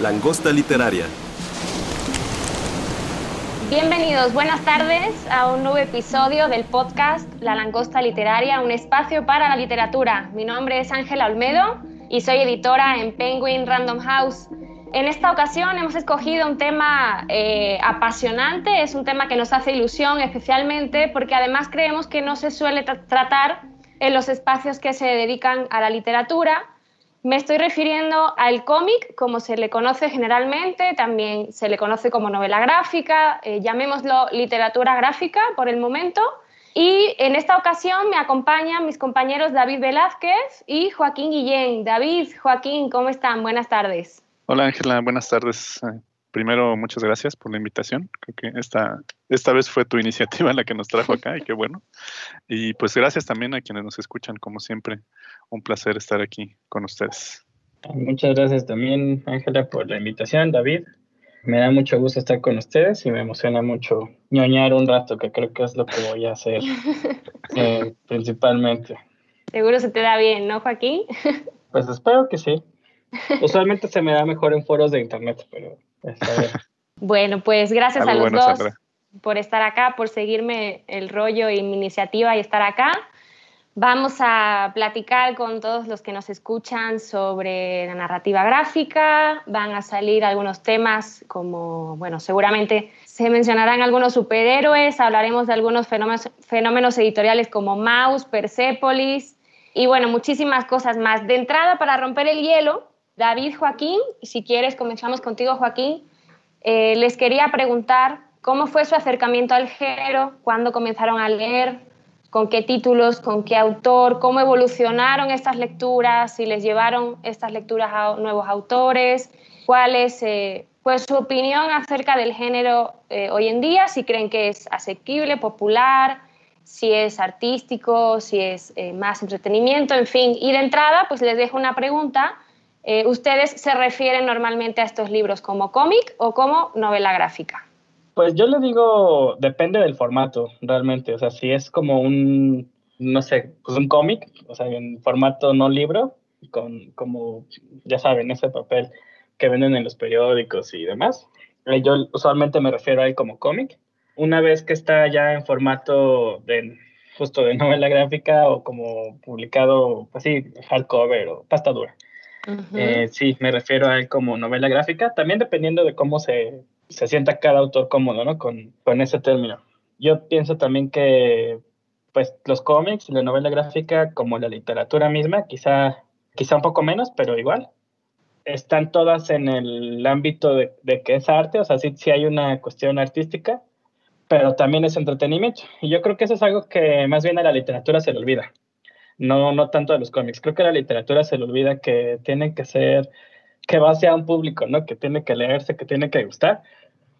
Langosta Literaria. Bienvenidos, buenas tardes a un nuevo episodio del podcast La Langosta Literaria, un espacio para la literatura. Mi nombre es Ángela Olmedo y soy editora en Penguin Random House. En esta ocasión hemos escogido un tema eh, apasionante, es un tema que nos hace ilusión especialmente porque además creemos que no se suele tratar en los espacios que se dedican a la literatura. Me estoy refiriendo al cómic, como se le conoce generalmente, también se le conoce como novela gráfica, eh, llamémoslo literatura gráfica por el momento. Y en esta ocasión me acompañan mis compañeros David Velázquez y Joaquín Guillén. David, Joaquín, ¿cómo están? Buenas tardes. Hola Ángela, buenas tardes. Eh, primero, muchas gracias por la invitación. Creo que esta, esta vez fue tu iniciativa la que nos trajo acá y qué bueno. Y pues gracias también a quienes nos escuchan, como siempre. Un placer estar aquí con ustedes. Muchas gracias también, Ángela, por la invitación, David. Me da mucho gusto estar con ustedes y me emociona mucho ñoñar un rato, que creo que es lo que voy a hacer eh, principalmente. Seguro se te da bien, ¿no, Joaquín? Pues espero que sí. Usualmente se me da mejor en foros de internet, pero está bien. Bueno, pues gracias a los dos por estar acá, por seguirme el rollo y mi iniciativa y estar acá. Vamos a platicar con todos los que nos escuchan sobre la narrativa gráfica. Van a salir algunos temas como, bueno, seguramente se mencionarán algunos superhéroes, hablaremos de algunos fenómenos, editoriales como Mouse, Persepolis. Y, bueno, muchísimas cosas más. De entrada, para romper el hielo, David Joaquín, si quieres comenzamos contigo Joaquín, eh, les quería preguntar cómo fue su acercamiento al género, cuándo comenzaron a leer, con qué títulos, con qué autor, cómo evolucionaron estas lecturas, si les llevaron estas lecturas a nuevos autores, cuál es eh, pues, su opinión acerca del género eh, hoy en día, si creen que es asequible, popular, si es artístico, si es más entretenimiento, en fin. Y de entrada, pues les dejo una pregunta eh, ¿Ustedes se refieren normalmente a estos libros como cómic o como novela gráfica? Pues yo le digo, depende del formato, realmente. O sea, si es como un, no sé, pues un cómic, o sea, en formato no libro, con como, ya saben, ese papel que venden en los periódicos y demás. Eh, yo usualmente me refiero a él como cómic. Una vez que está ya en formato de justo de novela gráfica o como publicado, así, pues hardcover o pasta dura eh, sí, me refiero a él como novela gráfica, también dependiendo de cómo se, se sienta cada autor cómodo, ¿no? Con, con ese término. Yo pienso también que, pues, los cómics la novela gráfica, como la literatura misma, quizá, quizá un poco menos, pero igual, están todas en el ámbito de, de que es arte, o sea, sí, sí hay una cuestión artística, pero también es entretenimiento. Y yo creo que eso es algo que más bien a la literatura se le olvida no, no tanto de los cómics. Creo que la literatura se le olvida que tiene que ser, que va hacia un público, ¿no? Que tiene que leerse, que tiene que gustar.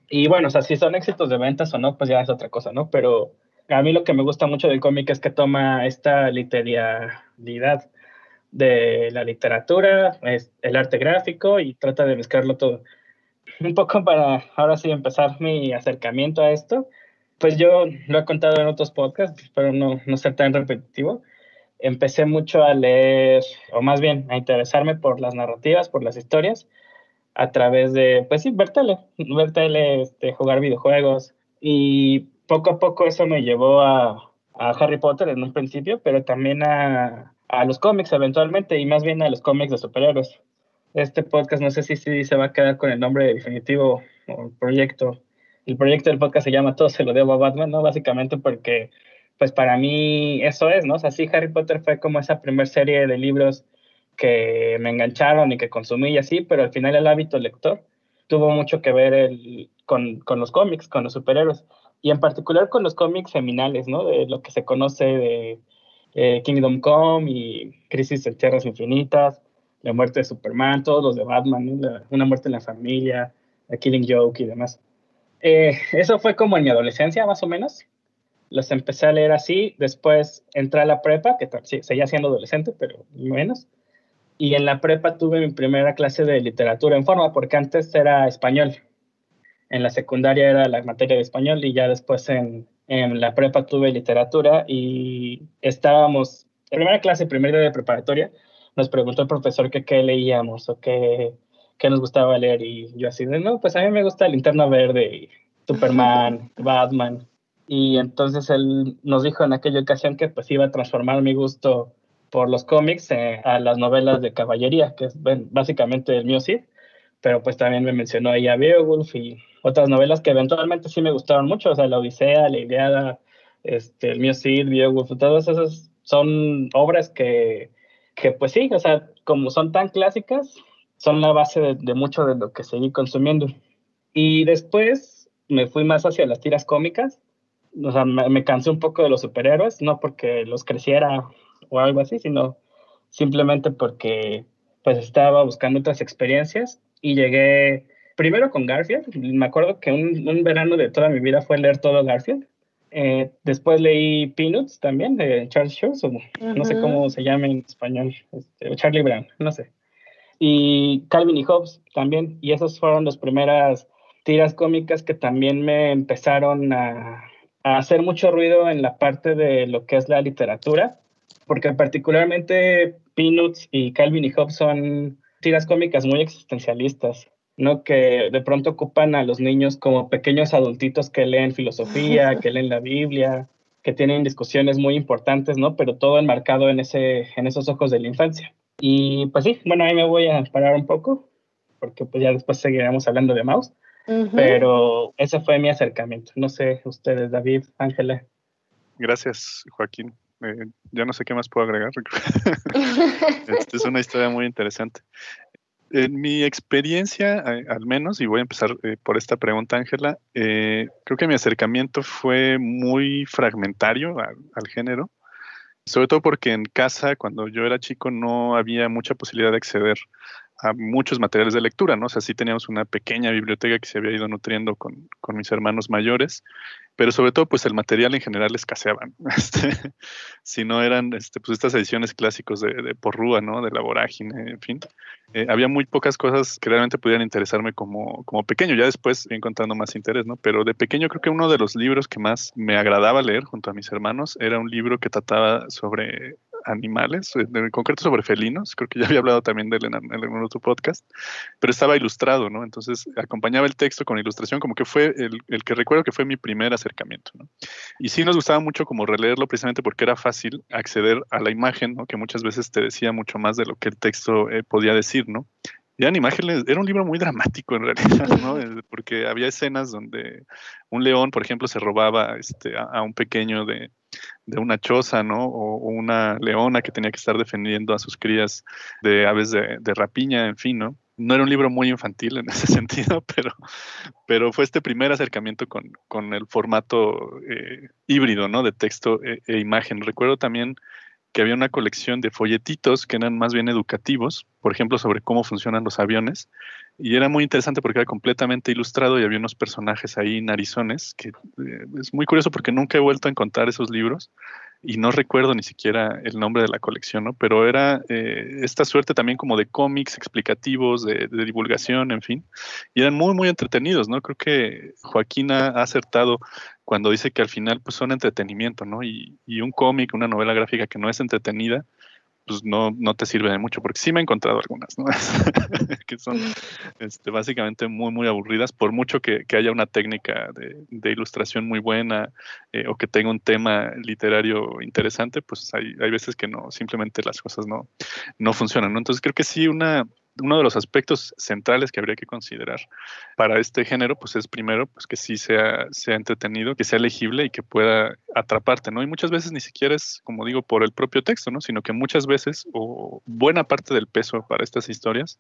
Y bueno, o sea, si son éxitos de ventas o no, pues ya es otra cosa, ¿no? Pero a mí lo que me gusta mucho del cómic es que toma esta literalidad de la literatura, es el arte gráfico y trata de mezclarlo todo. Un poco para ahora sí empezar mi acercamiento a esto, pues yo lo he contado en otros podcasts, espero no, no ser tan repetitivo empecé mucho a leer, o más bien a interesarme por las narrativas, por las historias, a través de, pues sí, ver tele, ver tele, este, jugar videojuegos. Y poco a poco eso me llevó a, a Harry Potter en un principio, pero también a, a, los cómics eventualmente, y más bien a los cómics de superhéroes. Este podcast no sé si, si se va a quedar con el nombre definitivo o el proyecto. El proyecto del podcast se llama Todo se lo debo a Batman, ¿no? Básicamente porque pues para mí eso es, ¿no? O sea, sí, Harry Potter fue como esa primera serie de libros que me engancharon y que consumí y así, pero al final el hábito lector tuvo mucho que ver el, con, con, los cómics, con los superhéroes, y en particular con los cómics seminales, ¿no? De lo que se conoce de eh, Kingdom Come y Crisis en Tierras Infinitas, la muerte de Superman, todos los de Batman, una muerte en la familia, la Killing Joke y demás. Eh, eso fue como en mi adolescencia, más o menos. Los empecé a leer así, después entré a la prepa, que sí, seguía siendo adolescente, pero menos. Y en la prepa tuve mi primera clase de literatura en forma, porque antes era español. En la secundaria era la materia de español y ya después en, en la prepa tuve literatura y estábamos, en primera clase, primer día de preparatoria, nos preguntó el profesor que qué leíamos o qué, qué nos gustaba leer y yo así de, no, pues a mí me gusta Linterna Verde Superman, Batman. Y entonces él nos dijo en aquella ocasión que pues iba a transformar mi gusto por los cómics eh, a las novelas de caballería, que es básicamente el mío sí, pero pues también me mencionó ahí a Beowulf y otras novelas que eventualmente sí me gustaron mucho, o sea, La Odisea, La Iliada, este, el mío Cid, Beowulf, todas esas son obras que, que pues sí, o sea, como son tan clásicas, son la base de, de mucho de lo que seguí consumiendo. Y después me fui más hacia las tiras cómicas, o sea, me, me cansé un poco de los superhéroes, no porque los creciera o algo así, sino simplemente porque pues estaba buscando otras experiencias y llegué primero con Garfield. Me acuerdo que un, verano de toda mi vida fue leer todo Garfield. Eh, después leí Peanuts también de Charles Schultz, no sé cómo se llama en español, este, Charlie Brown, no sé. Y Calvin y Hobbes también, y esas fueron las primeras tiras cómicas que también me empezaron a, a hacer mucho ruido en la parte de lo que es la literatura porque particularmente Peanuts y Calvin y Hobbes son tiras cómicas muy existencialistas, ¿no? Que de pronto ocupan a los niños como pequeños adultitos que leen filosofía, que leen la Biblia, que tienen discusiones muy importantes, ¿no? Pero todo enmarcado en, ese, en esos ojos de la infancia. Y pues sí, bueno, ahí me voy a parar un poco, porque pues ya después seguiremos hablando de Mouse. Pero ese fue mi acercamiento. No sé, ustedes, David, Ángela. Gracias, Joaquín. Eh, ya no sé qué más puedo agregar. Esta es una historia muy interesante. En mi experiencia, eh, al menos, y voy a empezar eh, por esta pregunta, Ángela, creo que mi acercamiento fue muy fragmentario al, al, género, sobre todo porque en casa, cuando yo era chico, no había mucha posibilidad de acceder a muchos materiales de lectura, ¿no? O sea, sí teníamos una pequeña biblioteca que se había ido nutriendo con, con mis hermanos mayores, pero sobre todo, pues el material en general escaseaba. Este, si no eran este, pues estas ediciones clásicos de, de Porrúa, ¿no? De la vorágine, en fin. Eh, había muy pocas cosas que realmente pudieran interesarme como, como pequeño. Ya después encontrando más interés, ¿no? Pero de pequeño creo que uno de los libros que más me agradaba leer junto a mis hermanos era un libro que trataba sobre animales, eh, en concreto sobre felinos, creo que ya había hablado también de él en, en, otro podcast, pero estaba ilustrado, ¿no? Entonces acompañaba el texto con ilustración, como que fue el, el, que recuerdo que fue mi primer acercamiento, ¿no? Y sí nos gustaba mucho como releerlo precisamente porque era fácil acceder a la imagen, ¿no? Que muchas veces te decía mucho más de lo que el texto eh, podía decir, ¿no? Eran imágenes, era un libro muy dramático en realidad, ¿no? Porque había escenas donde un león, por ejemplo, se robaba este, a, un pequeño de, de, una choza, ¿no? O, una leona que tenía que estar defendiendo a sus crías de aves de, de, rapiña, en fin, ¿no? No era un libro muy infantil en ese sentido, pero, pero fue este primer acercamiento con, con el formato eh, híbrido, ¿no? De texto e, e imagen. Recuerdo también que había una colección de folletitos que eran más bien educativos, por ejemplo, sobre cómo funcionan los aviones. Y era muy interesante porque era completamente ilustrado y había unos personajes ahí narizones, que eh, es muy curioso porque nunca he vuelto a encontrar esos libros y no recuerdo ni siquiera el nombre de la colección, ¿no? Pero era eh, esta suerte también como de cómics explicativos, de, divulgación, en fin, y eran muy, muy entretenidos, ¿no? Creo que Joaquín ha, acertado cuando dice que al final pues son entretenimiento, ¿no? Y, y un cómic, una novela gráfica que no es entretenida, pues no, no te sirve de mucho, porque sí me he encontrado algunas, ¿no? que son este, básicamente muy, muy aburridas, por mucho que, que haya una técnica de, de ilustración muy buena eh, o que tenga un tema literario interesante, pues hay, hay veces que no, simplemente las cosas no, no funcionan, ¿no? Entonces creo que sí una, uno de los aspectos centrales que habría que considerar para este género, pues es primero, pues que sí sea, sea entretenido, que sea legible y que pueda atraparte, ¿no? Y muchas veces ni siquiera es, como digo, por el propio texto, ¿no? Sino que muchas veces, o buena parte del peso para estas historias,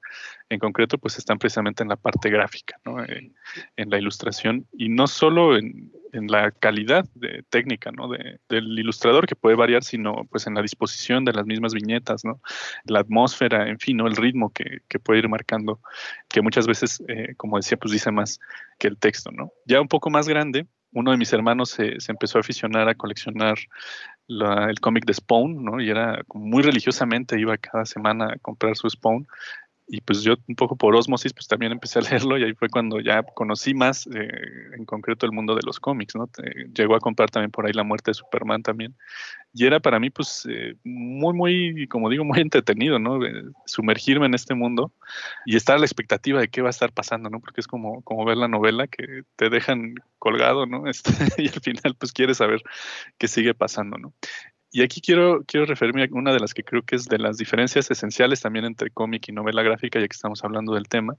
en concreto, pues están precisamente en la parte gráfica, ¿no? En, en la ilustración, y no solo en, en la calidad de, técnica ¿no? de, del ilustrador, que puede variar, sino pues en la disposición de las mismas viñetas, ¿no? la atmósfera, en fin, el ritmo que, que puede ir marcando, que muchas veces, eh, como decía, pues dice más que el texto. ¿no? Ya un poco más grande, uno de mis hermanos se, se empezó a aficionar a coleccionar el cómic de Spawn, ¿no? Y era muy religiosamente, iba cada semana a comprar su Spawn y pues yo un poco por osmosis pues también empecé a leerlo y ahí fue cuando ya conocí más eh, en concreto el mundo de los cómics, ¿no? llegó a comprar también por ahí La muerte de Superman también y era para mí pues eh, muy, muy, como digo, muy entretenido, ¿no? sumergirme en este mundo y estar a la expectativa de qué va a estar pasando, ¿no? Porque es como, como ver la novela que te dejan colgado, ¿no? Este, y al final pues quieres saber qué sigue pasando, ¿no? Y aquí quiero, quiero referirme a una de las que creo que es de las diferencias esenciales también entre cómic y novela gráfica, ya que estamos hablando del tema,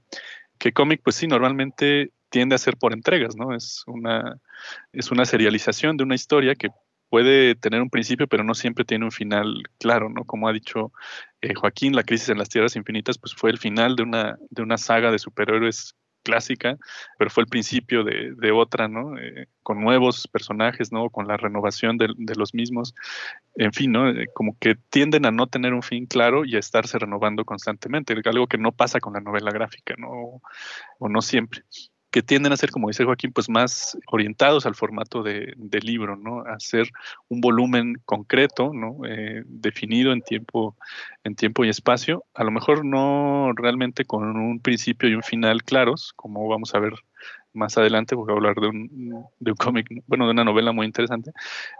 que cómic, pues sí, normalmente tiende a ser por entregas, ¿no? Es una, es una serialización de una historia que puede tener un principio, pero no siempre tiene un final claro, ¿no? Como ha dicho eh, Joaquín, La crisis en las tierras infinitas, pues fue el final de una, de una saga de superhéroes clásica, pero fue el principio de, de otra, ¿no? Eh, con nuevos personajes, ¿no? Con la renovación de, de, los mismos. En fin, ¿no? Eh, como que tienden a no tener un fin claro y a estarse renovando constantemente, algo que no pasa con la novela gráfica, ¿no? O no siempre que tienden a ser, como dice Joaquín, pues más orientados al formato de, libro, ¿no? A ser un volumen concreto, ¿no? Eh, definido en tiempo, en tiempo y espacio. A lo mejor no realmente con un principio y un final claros, como vamos a ver más adelante, porque voy a hablar de un, de un cómic, bueno, de una novela muy interesante,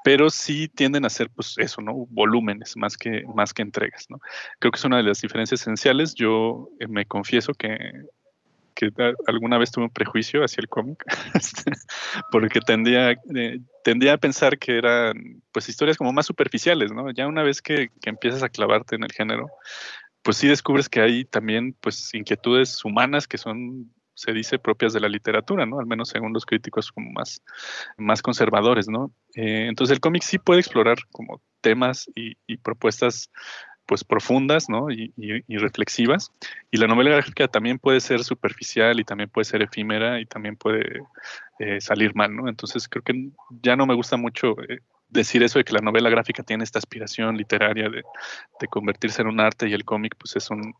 pero sí tienden a ser, pues eso, ¿no? Volúmenes más que, más que entregas, ¿no? Creo que es una de las diferencias esenciales. Yo eh, me confieso que que alguna vez tuve un prejuicio hacia el cómic, este, porque tendía, eh, tendía a pensar que eran pues historias como más superficiales, ¿no? Ya una vez que, que, empiezas a clavarte en el género, pues sí descubres que hay también pues inquietudes humanas que son se dice propias de la literatura, ¿no? Al menos según los críticos como más, más conservadores, ¿no? Eh, entonces el cómic sí puede explorar como temas y, y propuestas pues profundas ¿no? y, reflexivas. Y la novela gráfica también puede ser superficial y también puede ser efímera y también puede eh, salir mal. ¿no? Entonces creo que ya no me gusta mucho eh, decir eso de que la novela gráfica tiene esta aspiración literaria de, de, convertirse en un arte y el cómic pues es un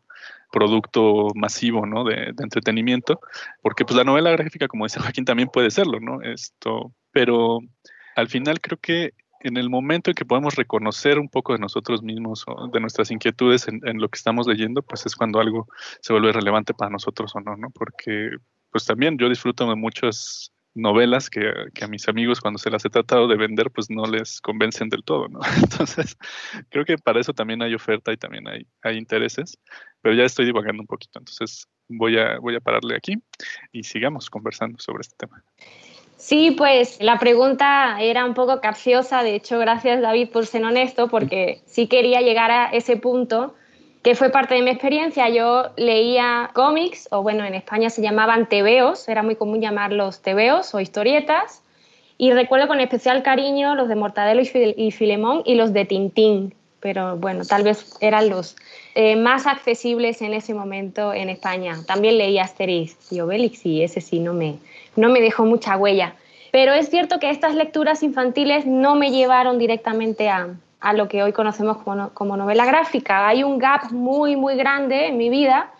producto masivo ¿no? de, de, entretenimiento, porque pues la novela gráfica, como dice Joaquín, también puede serlo, ¿no? Esto, pero al final creo que en el momento en que podemos reconocer un poco de nosotros mismos o de nuestras inquietudes en, lo que estamos leyendo, pues es cuando algo se vuelve relevante para nosotros o no, ¿no? Porque pues también yo disfruto de muchas novelas que, a mis amigos cuando se las he tratado de vender pues no les convencen del todo, ¿no? Entonces creo que para eso también hay oferta y también hay, hay intereses, pero ya estoy divagando un poquito, entonces voy a, voy a pararle aquí y sigamos conversando sobre este tema. Sí, pues la pregunta era un poco capciosa, de hecho, gracias David por ser honesto, porque sí quería llegar a ese punto que fue parte de mi experiencia. Yo leía cómics, o bueno, en España se llamaban tebeos, era muy común llamarlos tebeos o historietas, y recuerdo con especial cariño los de Mortadelo y Filemón y los de Tintín, pero bueno, tal vez eran los eh, más accesibles en ese momento en España. También leía Asterix y Obelix y ese sí no me, no me dejó mucha huella. Pero es cierto que estas lecturas infantiles no me llevaron directamente a, a lo que hoy conocemos como, como, novela gráfica. Hay un gap muy, muy grande en mi vida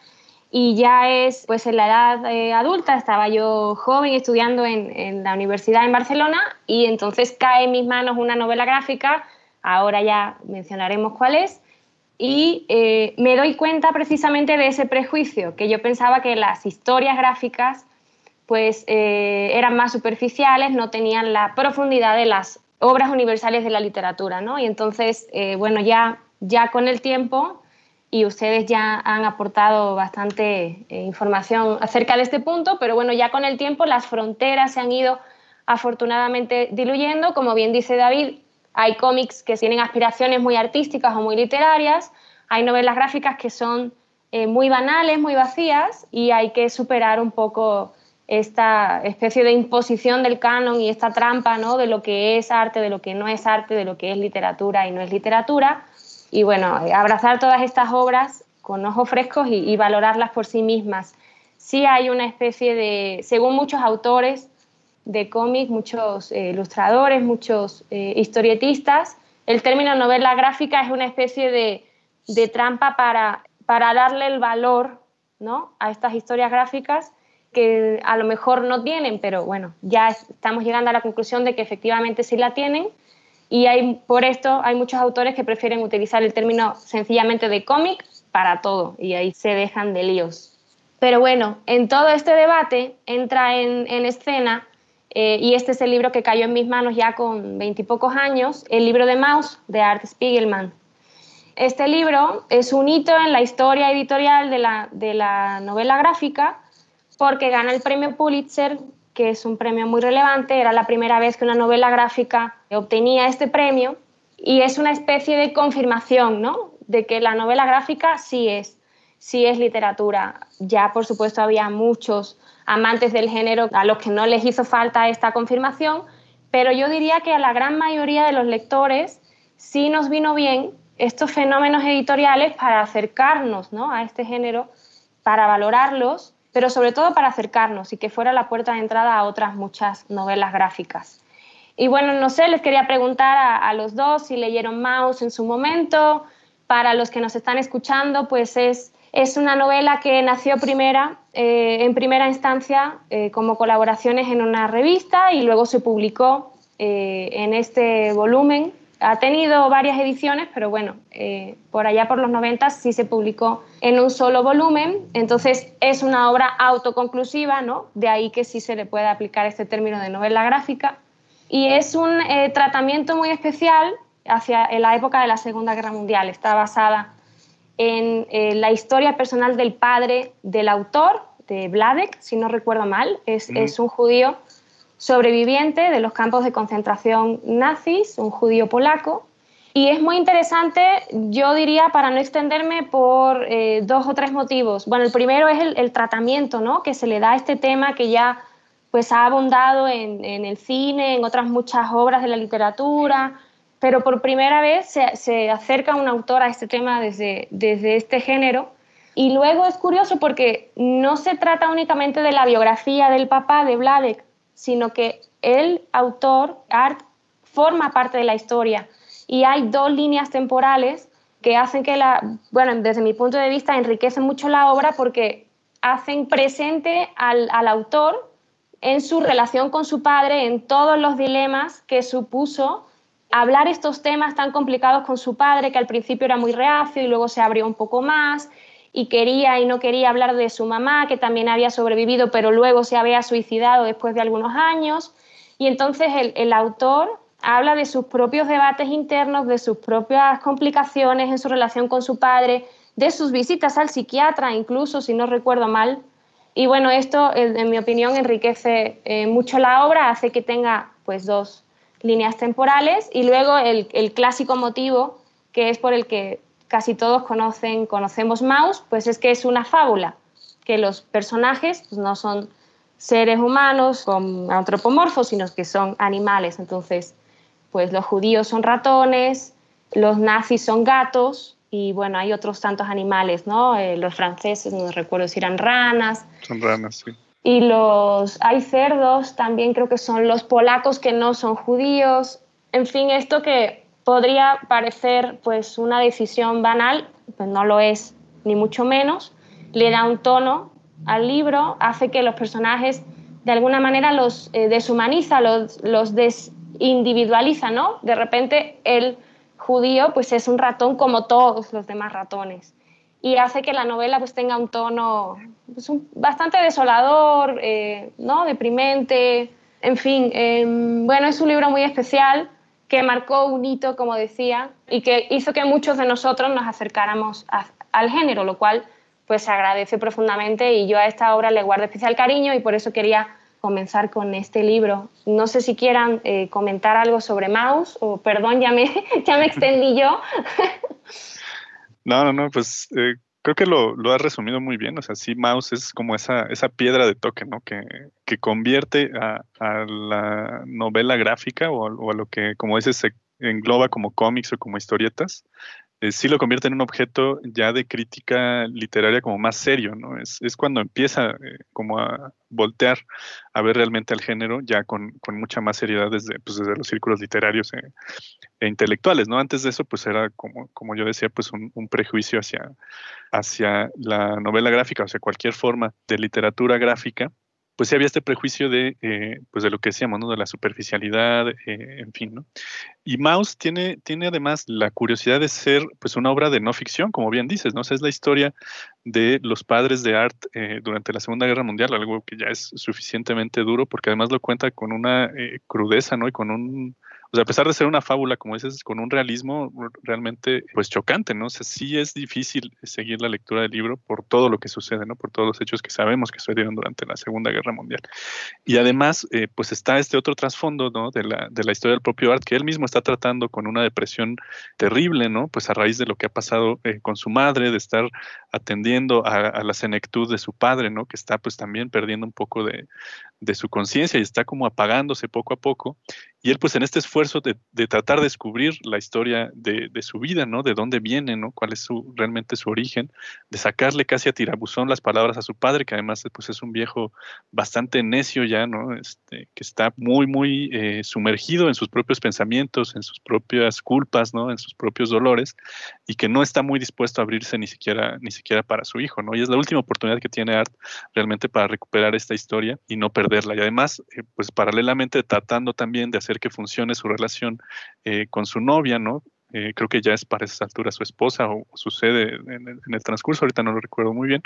y ya es pues en la edad eh, adulta, estaba yo joven estudiando en, en, la universidad en Barcelona y entonces cae en mis manos una novela gráfica, ahora ya mencionaremos cuál es, y eh, me doy cuenta precisamente de ese prejuicio, que yo pensaba que las historias gráficas pues eh, eran más superficiales, no tenían la profundidad de las obras universales de la literatura, ¿no? Y entonces, eh, bueno, ya, ya con el tiempo, y ustedes ya han aportado bastante eh, información acerca de este punto, pero bueno, ya con el tiempo las fronteras se han ido afortunadamente diluyendo, como bien dice David, hay cómics que tienen aspiraciones muy artísticas o muy literarias, hay novelas gráficas que son muy banales, muy vacías, y hay que superar un poco esta especie de imposición del canon y esta trampa ¿no? de lo que es arte, de lo que no es arte, de lo que es literatura y no es literatura. Y bueno, abrazar todas estas obras con ojos frescos y, valorarlas por sí mismas. Sí hay una especie de, según muchos autores, de cómics, muchos eh, ilustradores, muchos eh, historietistas. El término novela gráfica es una especie de, de trampa para, darle el valor a estas historias gráficas que a lo mejor no tienen, pero bueno, ya estamos llegando a la conclusión de que efectivamente sí la tienen y hay, por esto hay muchos autores que prefieren utilizar el término sencillamente de cómic para todo y ahí se dejan de líos. Pero bueno, en todo este debate entra en, escena, eh, y este es el libro que cayó en mis manos ya con veintipocos años, el libro de Maus de Art Spiegelman. Este libro es un hito en la historia editorial de la, de la novela gráfica porque gana el premio Pulitzer, que es un premio muy relevante, era la primera vez que una novela gráfica obtenía este premio y es una especie de confirmación ¿no? de que la novela gráfica sí es, sí es literatura. Ya, por supuesto, había muchos amantes del género a los que no les hizo falta esta confirmación, pero yo diría que a la gran mayoría de los lectores sí nos vino bien estos fenómenos editoriales para acercarnos ¿no? a este género, para valorarlos, pero sobre todo para acercarnos y que fuera la puerta de entrada a otras muchas novelas gráficas. Y bueno, no sé, les quería preguntar a, los dos si leyeron Maus en su momento. Para los que nos están escuchando, pues es, es una novela que nació primera, eh, en primera instancia eh, como colaboraciones en una revista y luego se publicó eh, en este volumen ha tenido varias ediciones, pero bueno, eh, por allá por los 90 sí se publicó en un solo volumen, entonces es una obra autoconclusiva, ¿no? De ahí que sí se le puede aplicar este término de novela gráfica. Y es un eh, tratamiento muy especial hacia la época de la Segunda Guerra Mundial. Está basada en eh, la historia personal del padre del autor, de Vladek, si no recuerdo mal. Es, es un judío sobreviviente de los campos de concentración nazis, un judío polaco. Y es muy interesante, yo diría, para no extenderme, por eh, dos o tres motivos. Bueno, el primero es el, tratamiento ¿no? que se le da a este tema que ya pues, ha abundado en, el cine, en otras muchas obras de la literatura, pero por primera vez se, se acerca un autor a este tema desde, desde este género. Y luego es curioso porque no se trata únicamente de la biografía del papá de Vladek, sino que el autor, Art, forma parte de la historia. Y hay dos líneas temporales que hacen que la, bueno, desde mi punto de vista enriquecen mucho la obra porque hacen presente al, al autor en su relación con su padre, en todos los dilemas que supuso hablar estos temas tan complicados con su padre, que al principio era muy reacio y luego se abrió un poco más, y quería y no quería hablar de su mamá, que también había sobrevivido, pero luego se había suicidado después de algunos años. Y entonces el, autor habla de sus propios debates internos, de sus propias complicaciones en su relación con su padre, de sus visitas al psiquiatra, incluso, si no recuerdo mal. Y bueno, esto, en mi opinión, enriquece eh, mucho la obra, hace que tenga pues dos líneas temporales y luego el, el clásico motivo que es por el que casi todos conocen, conocemos Maus, pues es que es una fábula, que los personajes pues, no son seres humanos con antropomorfos, sino que son animales. Entonces, pues los judíos son ratones, los nazis son gatos y bueno, hay otros tantos animales, ¿no? Eh, los franceses, no recuerdo si eran ranas. Son ranas, sí. Y los, hay cerdos, también creo que son los polacos que no son judíos. En fin, esto que podría parecer pues una decisión banal, pues no lo es ni mucho menos, le da un tono al libro, hace que los personajes de alguna manera los eh, deshumaniza, los, los desindividualiza, ¿no? De repente el judío pues es un ratón como todos los demás ratones y hace que la novela pues tenga un tono pues, bastante desolador, eh, ¿no? Deprimente, en fin, em, bueno, es un libro muy especial que marcó un hito, como decía, y que hizo que muchos de nosotros nos acercáramos al género, lo cual pues se agradece profundamente y yo a esta obra le guardo especial cariño y por eso quería comenzar con este libro. No sé si quieran eh, comentar algo sobre Maus o perdón, ya me, ya me extendí yo. No, no, no, pues eh, creo que lo, lo has resumido muy bien. O sea, sí, Mouse es como esa, esa piedra de toque, ¿no? Que, que convierte a, a, la novela gráfica o, a lo que, como dices, se engloba como cómics o como historietas eh, sí lo convierte en un objeto ya de crítica literaria como más serio, ¿no? Es, cuando empieza eh, como a voltear a ver realmente al género ya con, mucha más seriedad desde, pues, desde los círculos literarios e, e, intelectuales, ¿no? Antes de eso, pues era como, como yo decía, pues un, un prejuicio hacia, hacia la novela gráfica, o sea, cualquier forma de literatura gráfica pues sí había este prejuicio de, eh, pues de lo que decíamos, ¿no? De la superficialidad, eh, en fin, ¿no? Y Maus tiene, tiene además la curiosidad de ser, pues, una obra de no ficción, como bien dices, ¿no? O sea, es la historia de los padres de Art eh, durante la Segunda Guerra Mundial, algo que ya es suficientemente duro, porque además lo cuenta con una crudeza, ¿no? Y con un, o sea, a pesar de ser una fábula, como dices, con un realismo realmente pues chocante, ¿no? O sea, sí es difícil seguir la lectura del libro por todo lo que sucede, ¿no? Por todos los hechos que sabemos que sucedieron durante la Segunda Guerra Mundial. Y además, eh, pues está este otro trasfondo, ¿no? De la, historia del propio Art, que él mismo está tratando con una depresión terrible, ¿no? Pues a raíz de lo que ha pasado eh, con su madre, de estar atendiendo a, la senectud de su padre, ¿no? Que está pues también perdiendo un poco de su conciencia y está como apagándose poco a poco. Y él pues en este esfuerzo de, tratar de descubrir la historia de, su vida, ¿no? De dónde viene, ¿no? Cuál es su, realmente su origen, de sacarle casi a tirabuzón las palabras a su padre, que además pues es un viejo bastante necio ya, ¿no? Este, que está muy, muy eh, sumergido en sus propios pensamientos, en sus propias culpas, ¿no? En sus propios dolores y que no está muy dispuesto a abrirse ni siquiera, ni siquiera para su hijo, ¿no? Y es la última oportunidad que tiene Art realmente para recuperar esta historia y no perderla. Y además, eh, pues paralelamente tratando también de hacer que funcione su relación eh, con su novia, ¿no? Eh, creo que ya es para esa altura su esposa o, sucede en el, transcurso, ahorita no lo recuerdo muy bien,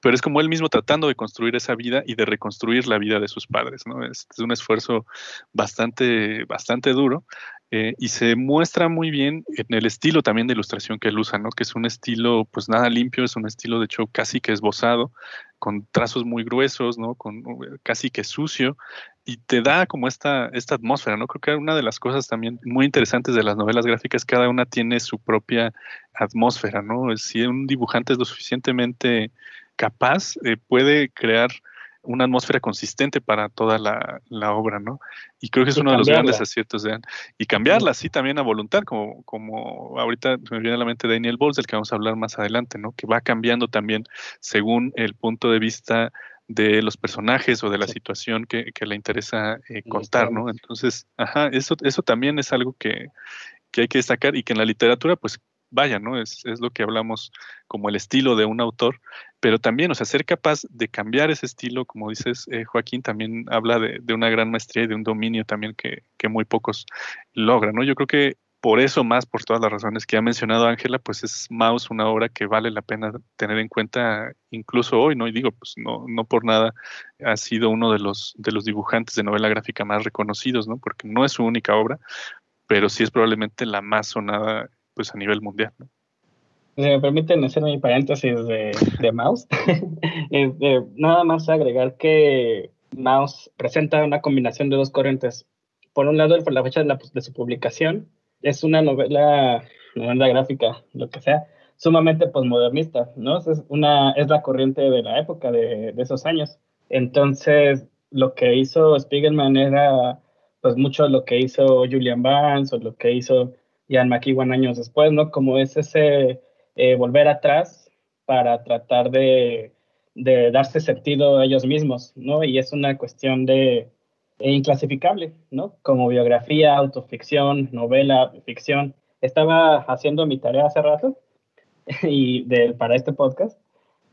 pero es como él mismo tratando de construir esa vida y de reconstruir la vida de sus padres, ¿no? Es, un esfuerzo bastante, bastante duro eh, y se muestra muy bien en el estilo también de ilustración que él usa, ¿no? Que es un estilo pues nada limpio, es un estilo de hecho casi que esbozado, con trazos muy gruesos, ¿no? Con casi que sucio, y te da como esta, esta atmósfera, ¿no? Creo que una de las cosas también muy interesantes de las novelas gráficas, cada una tiene su propia atmósfera, ¿no? Si un dibujante es lo suficientemente capaz, eh, puede crear una atmósfera consistente para toda la, obra, ¿no? Y creo que es uno de los grandes aciertos de Y cambiarla, sí, también a voluntad, como, como ahorita me viene a la mente Daniel Bowles, del que vamos a hablar más adelante, ¿no? Que va cambiando también según el punto de vista de los personajes o de la situación que, le interesa eh, contar, ¿no? Entonces, ajá, eso, eso también es algo que, hay que destacar y que en la literatura, pues vaya, ¿no? Es, es, lo que hablamos como el estilo de un autor, pero también, o sea, ser capaz de cambiar ese estilo, como dices, eh, Joaquín, también habla de, de, una gran maestría y de un dominio también que, que muy pocos logran, ¿no? Yo creo que por eso más, por todas las razones que ha mencionado Ángela, pues es Maus una obra que vale la pena tener en cuenta incluso hoy, ¿no? Y digo, pues no, no por nada ha sido uno de los, de los dibujantes de novela gráfica más reconocidos, ¿no? Porque no es su única obra, pero sí es probablemente la más sonada, pues a nivel mundial, ¿no? Si me permiten hacer mi paréntesis de, de Maus, nada más agregar que Maus presenta una combinación de dos corrientes. Por un lado, por la fecha de, de su publicación, es una novela, novela gráfica, lo que sea, sumamente posmodernista, ¿no? Es, una, es la corriente de la época, de, esos años. Entonces, lo que hizo Spiegelman era, pues, mucho lo que hizo Julian Barnes o lo que hizo Ian McEwan años después, ¿no? Como es ese eh, volver atrás para tratar de, de darse sentido a ellos mismos, ¿no? Y es una cuestión de, e inclasificable, ¿no? Como biografía, autoficción, novela, ficción. Estaba haciendo mi tarea hace rato y para este podcast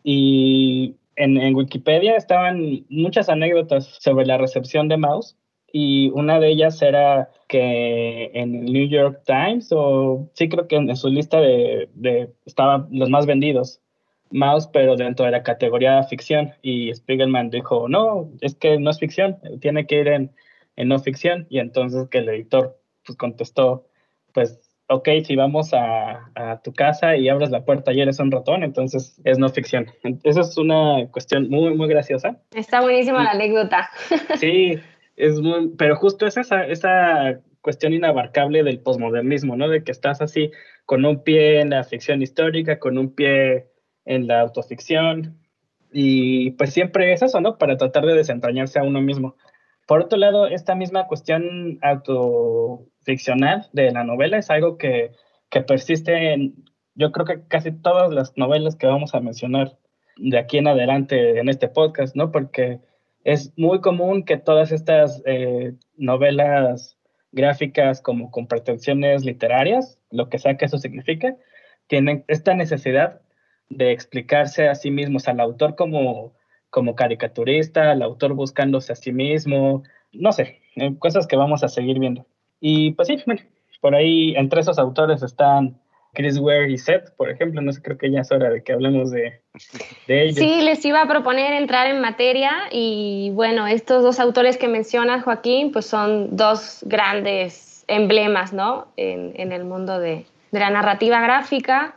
y en, en, Wikipedia estaban muchas anécdotas sobre la recepción de Mouse y una de ellas era que en el New York Times o sí creo que en, su lista de, de estaban los más vendidos Mouse, pero dentro de la categoría ficción. Y Spiegelman dijo, no, es que no es ficción, tiene que ir en, en no ficción. Y entonces que el editor pues, contestó, pues, ok, si vamos a, a, tu casa y abres la puerta y eres un ratón, entonces es no ficción. Esa es una cuestión muy, muy graciosa. Está buenísima la anécdota. Sí, es muy, pero justo es esa, esa cuestión inabarcable del posmodernismo, ¿no? De que estás así con un pie en la ficción histórica, con un pie en la autoficción. Y pues siempre es eso, ¿no? Para tratar de desentrañarse a uno mismo. Por otro lado, esta misma cuestión autoficcional de la novela es algo que, que persiste yo creo que casi todas las novelas que vamos a mencionar de aquí en adelante en este podcast, ¿no? Porque es muy común que todas estas eh, novelas gráficas como con pretensiones literarias, lo que sea que eso signifique, tienen esta necesidad de explicarse a sí mismos, al autor como, como caricaturista, al autor buscándose a sí mismo, no sé, eh, cosas que vamos a seguir viendo. Y pues sí, por ahí entre esos autores están Chris Ware y Seth, por ejemplo, no sé, creo que ya es hora de que hablemos de, de ellos. Sí, les iba a proponer entrar en materia y bueno, estos dos autores que mencionas, Joaquín, pues son dos grandes emblemas, ¿no? En, en el mundo de, de, la narrativa gráfica.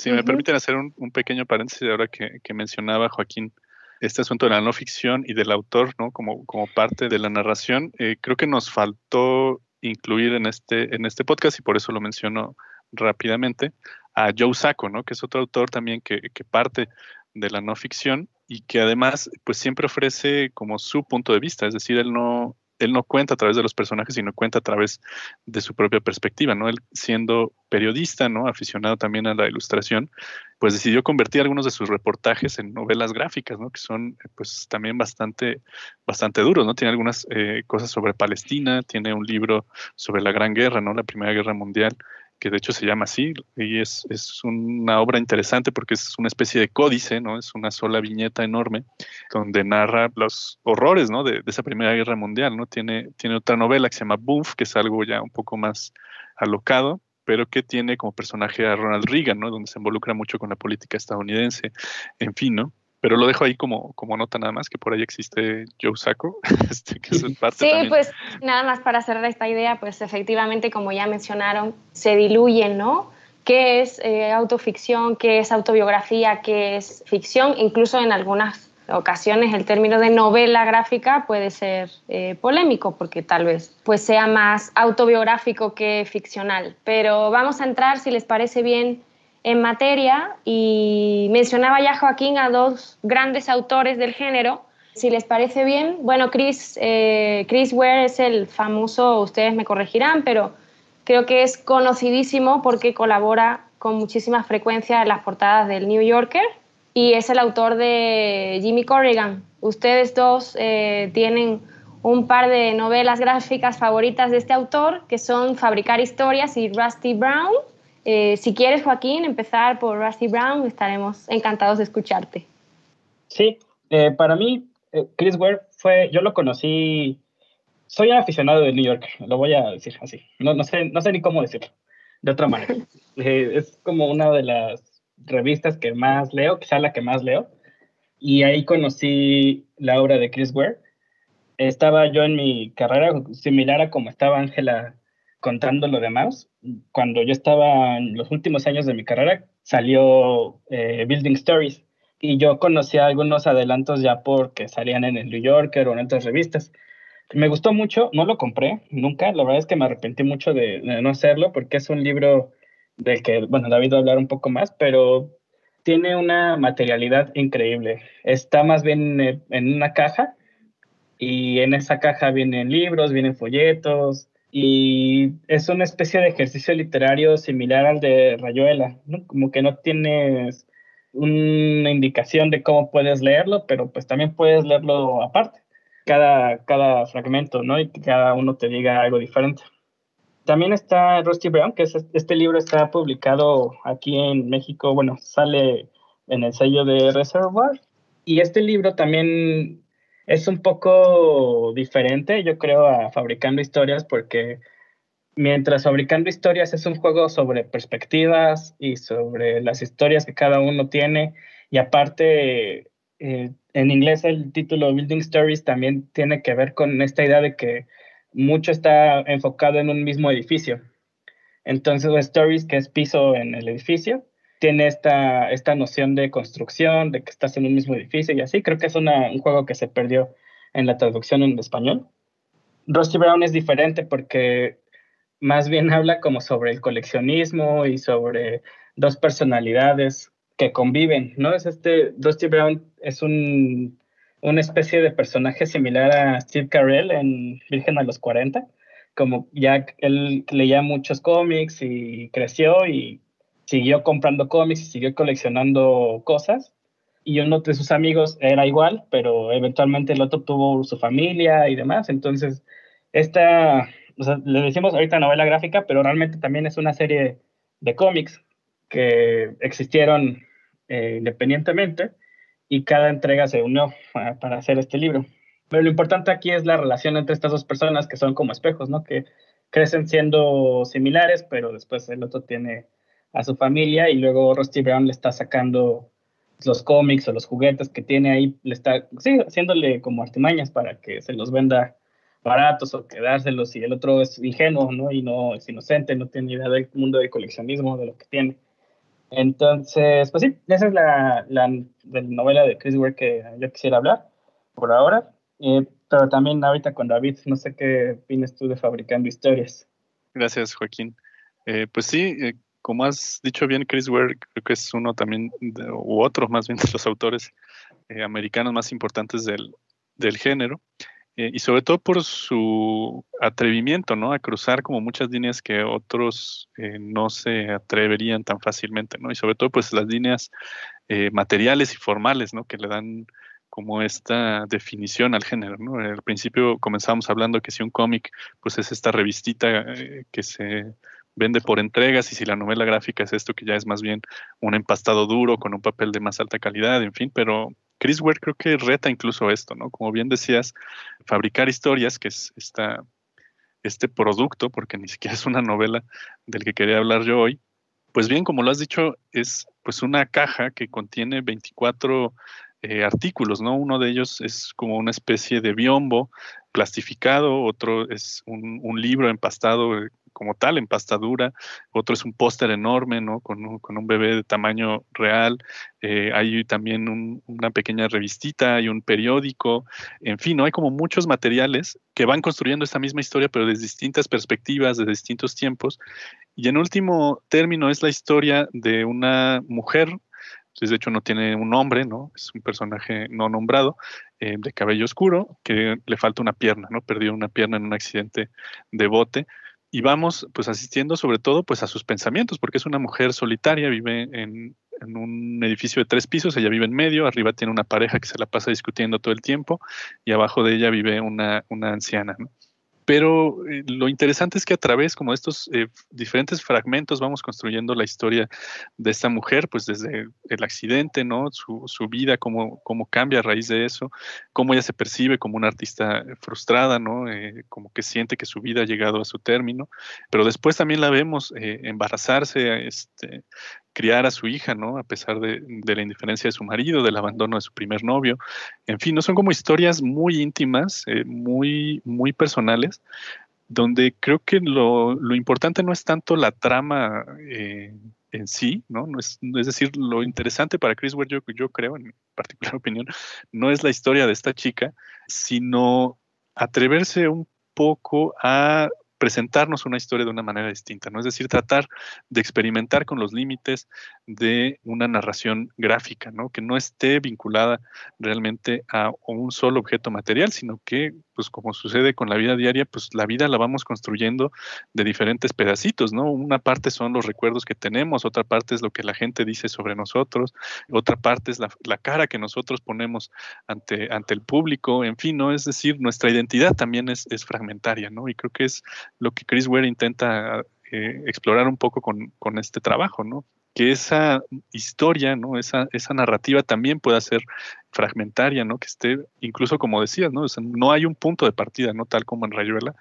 Si me permiten hacer un, un, pequeño paréntesis ahora que, que, mencionaba Joaquín este asunto de la no ficción y del autor, ¿no? Como, como parte de la narración, eh, creo que nos faltó incluir en este, en este podcast y por eso lo menciono rápidamente a Joe Sacco, ¿no? que es otro autor también que, que, parte de la no ficción y que además pues siempre ofrece como su punto de vista, es decir, él no, él no cuenta a través de los personajes, sino cuenta a través de su propia perspectiva, ¿no? Él siendo periodista, ¿no? Aficionado también a la ilustración, pues decidió convertir algunos de sus reportajes en novelas gráficas, ¿no? Que son, pues, también bastante, bastante duros, ¿no? Tiene algunas eh, cosas sobre Palestina, tiene un libro sobre la Gran Guerra, ¿no? La Primera Guerra Mundial, que de hecho se llama así, y es, es, una obra interesante porque es una especie de códice, ¿no? Es una sola viñeta enorme donde narra los horrores, ¿no? De, de esa Primera Guerra Mundial, ¿no? Tiene, tiene otra novela que se llama Boof, que es algo ya un poco más alocado, pero que tiene como personaje a Ronald Reagan, ¿no? Donde se involucra mucho con la política estadounidense, en fin, ¿no? Pero lo dejo ahí como, como nota nada más, que por ahí existe Joe Sacco, este, que es parte Sí, pues nada más para cerrar esta idea, pues efectivamente, como ya mencionaron, se diluyen, ¿no? ¿Qué es eh, autoficción? ¿Qué es autobiografía? ¿Qué es ficción? Incluso en algunas ocasiones el término de novela gráfica puede ser eh, polémico porque tal vez pues sea más autobiográfico que ficcional. Pero vamos a entrar, si les parece bien, en materia y mencionaba ya Joaquín a dos grandes autores del género. Si les parece bien, bueno, Chris, eh, Chris Ware es el famoso, ustedes me corregirán, pero creo que es conocidísimo porque colabora con muchísima frecuencia en las portadas del New Yorker y es el autor de Jimmy Corrigan. Ustedes dos eh, tienen un par de novelas gráficas favoritas de este autor, que son Fabricar Historias y Rusty Brown. Eh, si quieres, Joaquín, empezar por Rusty Brown, estaremos encantados de escucharte. Sí, eh, para mí, eh, Chris Ware fue, yo lo conocí, soy un aficionado de New York, lo voy a decir así, no, no, sé, no sé ni cómo decirlo, de otra manera. es como una de las revistas que más leo, quizá la que más leo, y ahí conocí la obra de Chris Ware. Estaba yo en mi carrera similar a como estaba Ángela contando lo demás, cuando yo estaba en los últimos años de mi carrera, salió eh, Building Stories y yo conocía algunos adelantos ya porque salían en el New Yorker o en otras revistas. Me gustó mucho, no lo compré nunca, la verdad es que me arrepentí mucho de, no hacerlo porque es un libro del que, bueno, David va a hablar un poco más, pero tiene una materialidad increíble. Está más bien en una caja y en esa caja vienen libros, vienen folletos, y es una especie de ejercicio literario similar al de Rayuela, ¿no? Como que no tienes una indicación de cómo puedes leerlo, pero pues también puedes leerlo aparte, cada, cada fragmento, ¿no? Y que cada uno te diga algo diferente. También está Rusty Brown, que es, este libro está publicado aquí en México, bueno, sale en el sello de Reservoir. Y este libro también es un poco diferente, yo creo, a Fabricando Historias, porque mientras Fabricando Historias es un juego sobre perspectivas y sobre las historias que cada uno tiene, y aparte, eh, en inglés el título Building Stories también tiene que ver con esta idea de que mucho está enfocado en un mismo edificio. Entonces, Stories, que es piso en el edificio, tiene esta, esta noción de construcción, de que estás en un mismo edificio y así. Creo que es un juego que se perdió en la traducción en español. Rusty Brown es diferente porque más bien habla como sobre el coleccionismo y sobre dos personalidades que conviven, ¿no? Es este, Rusty Brown es un, una especie de personaje similar a Steve Carell en Virgen a los 40, como ya él leía muchos cómics y creció y siguió comprando cómics y siguió coleccionando cosas. Y uno de sus amigos era igual, pero eventualmente el otro tuvo su familia y demás. Entonces, esta, o sea, le decimos ahorita novela gráfica, pero realmente también es una serie de cómics que existieron eh, independientemente y cada entrega se unió para hacer este libro. Pero lo importante aquí es la relación entre estas dos personas que son como espejos, ¿no? Que crecen siendo similares, pero después el otro tiene a su familia y luego Rusty Brown le está sacando los cómics o los juguetes que tiene ahí, le está sí, haciéndole como artimañas para que se los venda baratos o quedárselos y el otro es ingenuo, ¿no? Y no es inocente, no tiene idea del mundo del coleccionismo, de lo que tiene. Entonces, pues sí, esa es la, la, novela de Chris Ware que yo quisiera hablar por ahora. Eh, pero también ahorita con David, no sé qué opinas tú de Fabricando Historias. Gracias, Joaquín. Eh, pues sí, eh, como has dicho bien, Chris Ware creo que es uno también, u otro más bien de los autores americanos más importantes del, del género. y sobre todo por su atrevimiento, ¿no? A cruzar como muchas líneas que otros no se atreverían tan fácilmente, ¿no? Y sobre todo, pues las líneas materiales y formales, ¿no? Que le dan como esta definición al género, ¿no? Al principio comenzamos hablando que si un cómic, pues es esta revistita eh, que se vende por entregas y si la novela gráfica es esto que ya es más bien un empastado duro con un papel de más alta calidad, en fin, pero Chris Ware creo que reta incluso esto, ¿no? Como bien decías, fabricar historias, que es esta, este producto, porque ni siquiera es una novela del que quería hablar yo hoy, pues bien, como lo has dicho, es pues una caja que contiene 24 eh, artículos, ¿no? Uno de ellos es como una especie de biombo plastificado, otro es un, libro empastado eh, como tal, empastadura, otro es un póster enorme, ¿no? Con un, bebé de tamaño real, eh, hay también una pequeña revistita, hay un periódico, en fin, ¿no? Hay como muchos materiales que van construyendo esta misma historia, pero desde distintas perspectivas, de distintos tiempos. Y en último término es la historia de una mujer de hecho no tiene un nombre, ¿no? Es un personaje no nombrado, eh, de cabello oscuro, que le falta una pierna, ¿no? Perdió una pierna en un accidente de bote. Y vamos, pues, asistiendo sobre todo, pues, a sus pensamientos, porque es una mujer solitaria, vive en, en un edificio de tres pisos, ella vive en medio, arriba tiene una pareja que se la pasa discutiendo todo el tiempo, y abajo de ella vive una, una anciana, ¿no? Pero eh, lo interesante es que a través como de estos eh, diferentes fragmentos vamos construyendo la historia de esta mujer, pues desde el accidente, ¿no? Su, vida, cómo, cómo cambia a raíz de eso, cómo ella se percibe como una artista frustrada, ¿no? Eh, como que siente que su vida ha llegado a su término, pero después también la vemos embarazarse, este, criar a su hija, ¿no? A pesar de, la indiferencia de su marido, del abandono de su primer novio. En fin, no son como historias muy íntimas, eh, muy, muy personales, donde creo que lo, importante no es tanto la trama eh, en sí, ¿no? No es, es, decir, lo interesante para Chris Ware, yo, yo creo, en particular opinión, no es la historia de esta chica, sino atreverse un poco a presentarnos una historia de una manera distinta, ¿no? Es decir, tratar de experimentar con los límites de una narración gráfica, ¿no? Que no esté vinculada realmente a un solo objeto material, sino que, pues como sucede con la vida diaria, pues la vida la vamos construyendo de diferentes pedacitos, ¿no? Una parte son los recuerdos que tenemos, otra parte es lo que la gente dice sobre nosotros, otra parte es la, cara que nosotros ponemos ante, ante el público, en fin, ¿no? Es decir, nuestra identidad también es, es fragmentaria, ¿no? Y creo que es lo que Chris Ware intenta eh, explorar un poco con, este trabajo, ¿no? Que esa historia, ¿no? Esa, esa narrativa también pueda ser fragmentaria, ¿no? Que esté, incluso como decías, ¿no? no hay un punto de partida, ¿no? Tal como en Rayuela.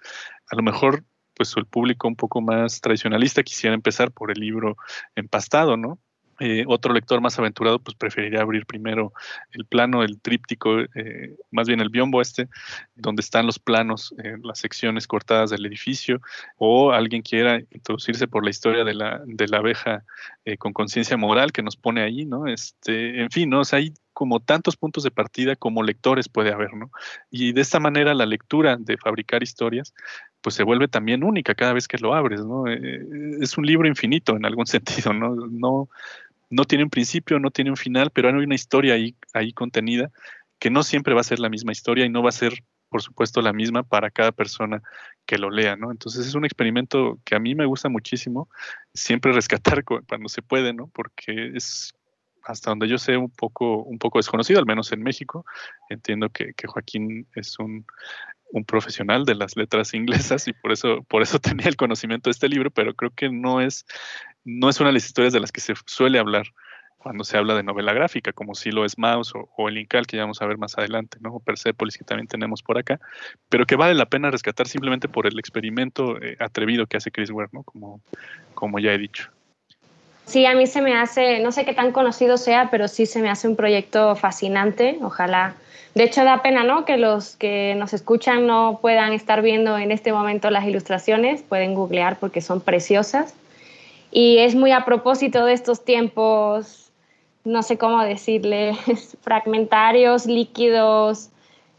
A lo mejor, pues el público un poco más tradicionalista quisiera empezar por el libro empastado, ¿no? Eh, otro lector más aventurado pues preferiría abrir primero el plano, el tríptico, eh, más bien el biombo este, donde están los planos, eh, las secciones cortadas del edificio, o alguien quiera introducirse por la historia de la, de la abeja con conciencia moral que nos pone ahí, ¿no? Este, en fin, ¿no? hay como tantos puntos de partida como lectores puede haber, ¿no? Y de esta manera la lectura de fabricar historias pues se vuelve también única cada vez que lo abres, ¿no? es un libro infinito en algún sentido, ¿no? No, no tiene un principio, no tiene un final, pero hay una historia ahí, contenida que no siempre va a ser la misma historia y no va a ser por supuesto, la misma para cada persona que lo lea, ¿no? Entonces es un experimento que a mí me gusta muchísimo, siempre rescatar cuando se puede, ¿no? Porque es hasta donde yo sé un poco, un poco desconocido, al menos en México. Entiendo que, Joaquín es un, un, profesional de las letras inglesas y por eso, por eso tenía el conocimiento de este libro, pero creo que no es, no es una de las historias de las que se suele hablar cuando se habla de novela gráfica, como si lo es Mouse o, el Incal, que ya vamos a ver más adelante, ¿no? o Persepolis, que también tenemos por acá, pero que vale la pena rescatar simplemente por el experimento eh, atrevido que hace Chris Ware, ¿no? como, como ya he dicho. Sí, a mí se me hace, no sé qué tan conocido sea, pero sí se me hace un proyecto fascinante. Ojalá. De hecho, da pena, ¿no? Que los que nos escuchan no puedan estar viendo en este momento las ilustraciones. Pueden googlear porque son preciosas. Y es muy a propósito de estos tiempos no sé cómo decirle, fragmentarios, líquidos.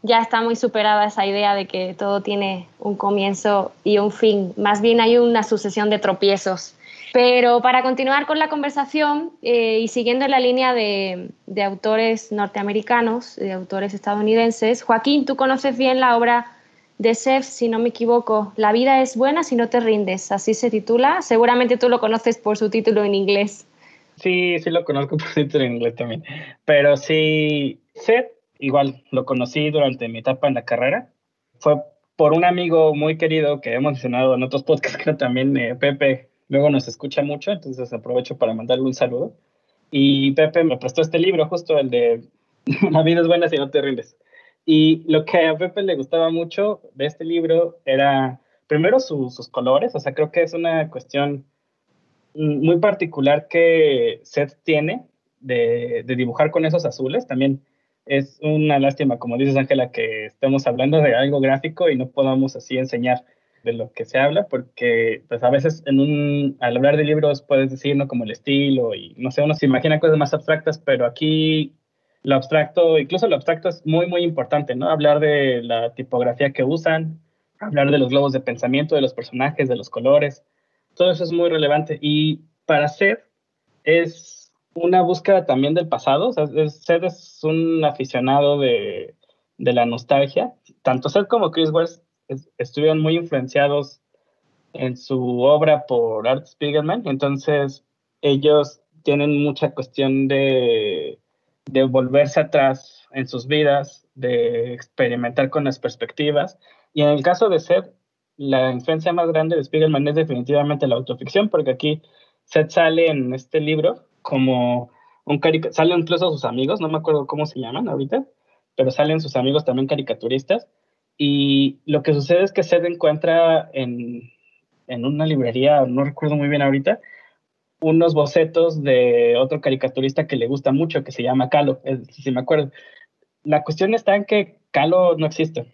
Ya está muy superada esa idea de que todo tiene un comienzo y un fin. Más bien hay una sucesión de tropiezos. Pero para continuar con la conversación eh, y siguiendo la línea de, de, autores norteamericanos, de autores estadounidenses, Joaquín, tú conoces bien la obra de Seth, si no me equivoco, La vida es buena si no te rindes, así se titula. Seguramente tú lo conoces por su título en inglés. Sí, sí lo conozco por título en inglés también. Pero sí, Seth, igual lo conocí durante mi etapa en la carrera. Fue por un amigo muy querido que hemos mencionado en otros podcasts, también eh, Pepe luego nos escucha mucho, entonces aprovecho para mandarle un saludo. Y Pepe me prestó este libro, justo el de La vida es buena si no te rindes. Y lo que a Pepe le gustaba mucho de este libro era, primero, sus colores, o sea, creo que es una cuestión muy particular que Seth tiene de, dibujar con esos azules. También es una lástima, como dices Ángela, que estemos hablando de algo gráfico y no podamos así enseñar de lo que se habla, porque pues a veces en un, al hablar de libros puedes decir, ¿no? Como el estilo y no sé, uno se imagina cosas más abstractas, pero aquí lo abstracto, incluso lo abstracto es muy, muy importante, ¿no? Hablar de la tipografía que usan, hablar de los globos de pensamiento, de los personajes, de los colores, todo eso es muy relevante. Y para Seth es una búsqueda también del pasado. O Seth es un aficionado de, de, la nostalgia. Tanto Seth como Chris West estuvieron muy influenciados en su obra por Art Spiegelman. Entonces, ellos tienen mucha cuestión de, de volverse atrás en sus vidas, de experimentar con las perspectivas. Y en el caso de Seth, la influencia más grande de Spiegelman es definitivamente la autoficción, porque aquí Seth sale en este libro como un caricaturista, salen incluso sus amigos, no me acuerdo cómo se llaman ahorita, pero salen sus amigos también caricaturistas. Y lo que sucede es que Seth encuentra en, en una librería, no recuerdo muy bien ahorita, unos bocetos de otro caricaturista que le gusta mucho, que se llama Calo, si me acuerdo. La cuestión está en que Calo no existe.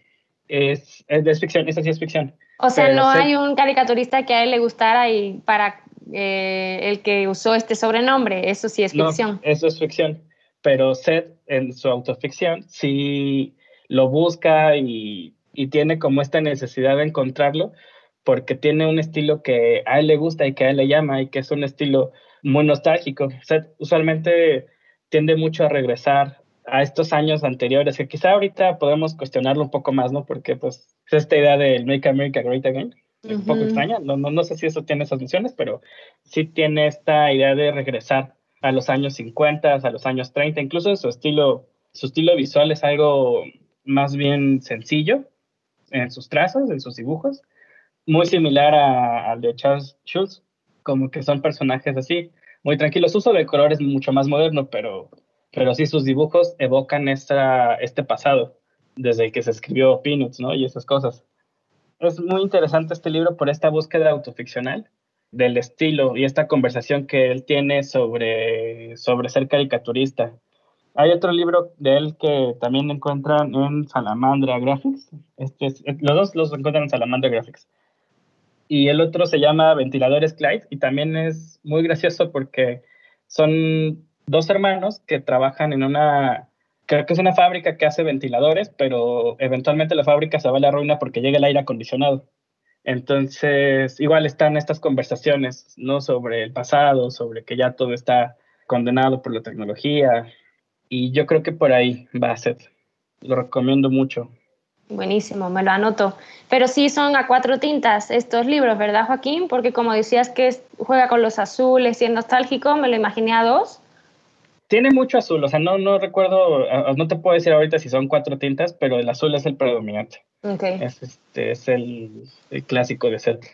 Es, es, es ficción, esa sí es ficción. O sea, no hay un caricaturista que a él le gustara y para eh, el que usó este sobrenombre, eso sí es ficción. No, eso es ficción, pero Seth en su autoficción sí lo busca y, y tiene como esta necesidad de encontrarlo porque tiene un estilo que a él le gusta y que a él le llama y que es un estilo muy nostálgico. Seth usualmente tiende mucho a regresar a estos años anteriores, que quizá ahorita podemos cuestionarlo un poco más, ¿no? Porque pues es esta idea del Make America Great Again, un poco extraña, no, no, no sé si eso tiene esas nociones, pero sí tiene esta idea de regresar a los años 50, a los años 30, incluso su estilo, su estilo visual es algo más bien sencillo en sus trazos, en sus dibujos, muy similar al de Charles Schultz, como que son personajes así, muy tranquilos. Su uso de color es mucho más moderno, pero pero sí sus dibujos evocan esta, este pasado, desde que se escribió Peanuts, ¿no? Y esas cosas. Es muy interesante este libro por esta búsqueda autoficcional del estilo y esta conversación que él tiene sobre, sobre ser caricaturista. Hay otro libro de él que también encuentran en Salamandra Graphics. Este los dos los encuentran en Salamandra Graphics. Y el otro se llama Ventiladores Clyde y también es muy gracioso porque son dos hermanos que trabajan en una, creo que es una fábrica que hace ventiladores, pero eventualmente la fábrica se va a la ruina porque llega el aire acondicionado. Entonces, igual están estas conversaciones, ¿no? Sobre el pasado, sobre que ya todo está condenado por la tecnología. Y yo creo que por ahí va a ser. Lo recomiendo mucho. Buenísimo, me lo anoto. Pero sí son a cuatro tintas estos libros, ¿verdad, Joaquín? Porque como decías que juega con los azules y es nostálgico, me lo imaginé a dos. Tiene mucho azul, o sea, no, no recuerdo, no te puedo decir ahorita si son cuatro tintas, pero el azul es el predominante. Okay. Es, este, es el, clásico de set.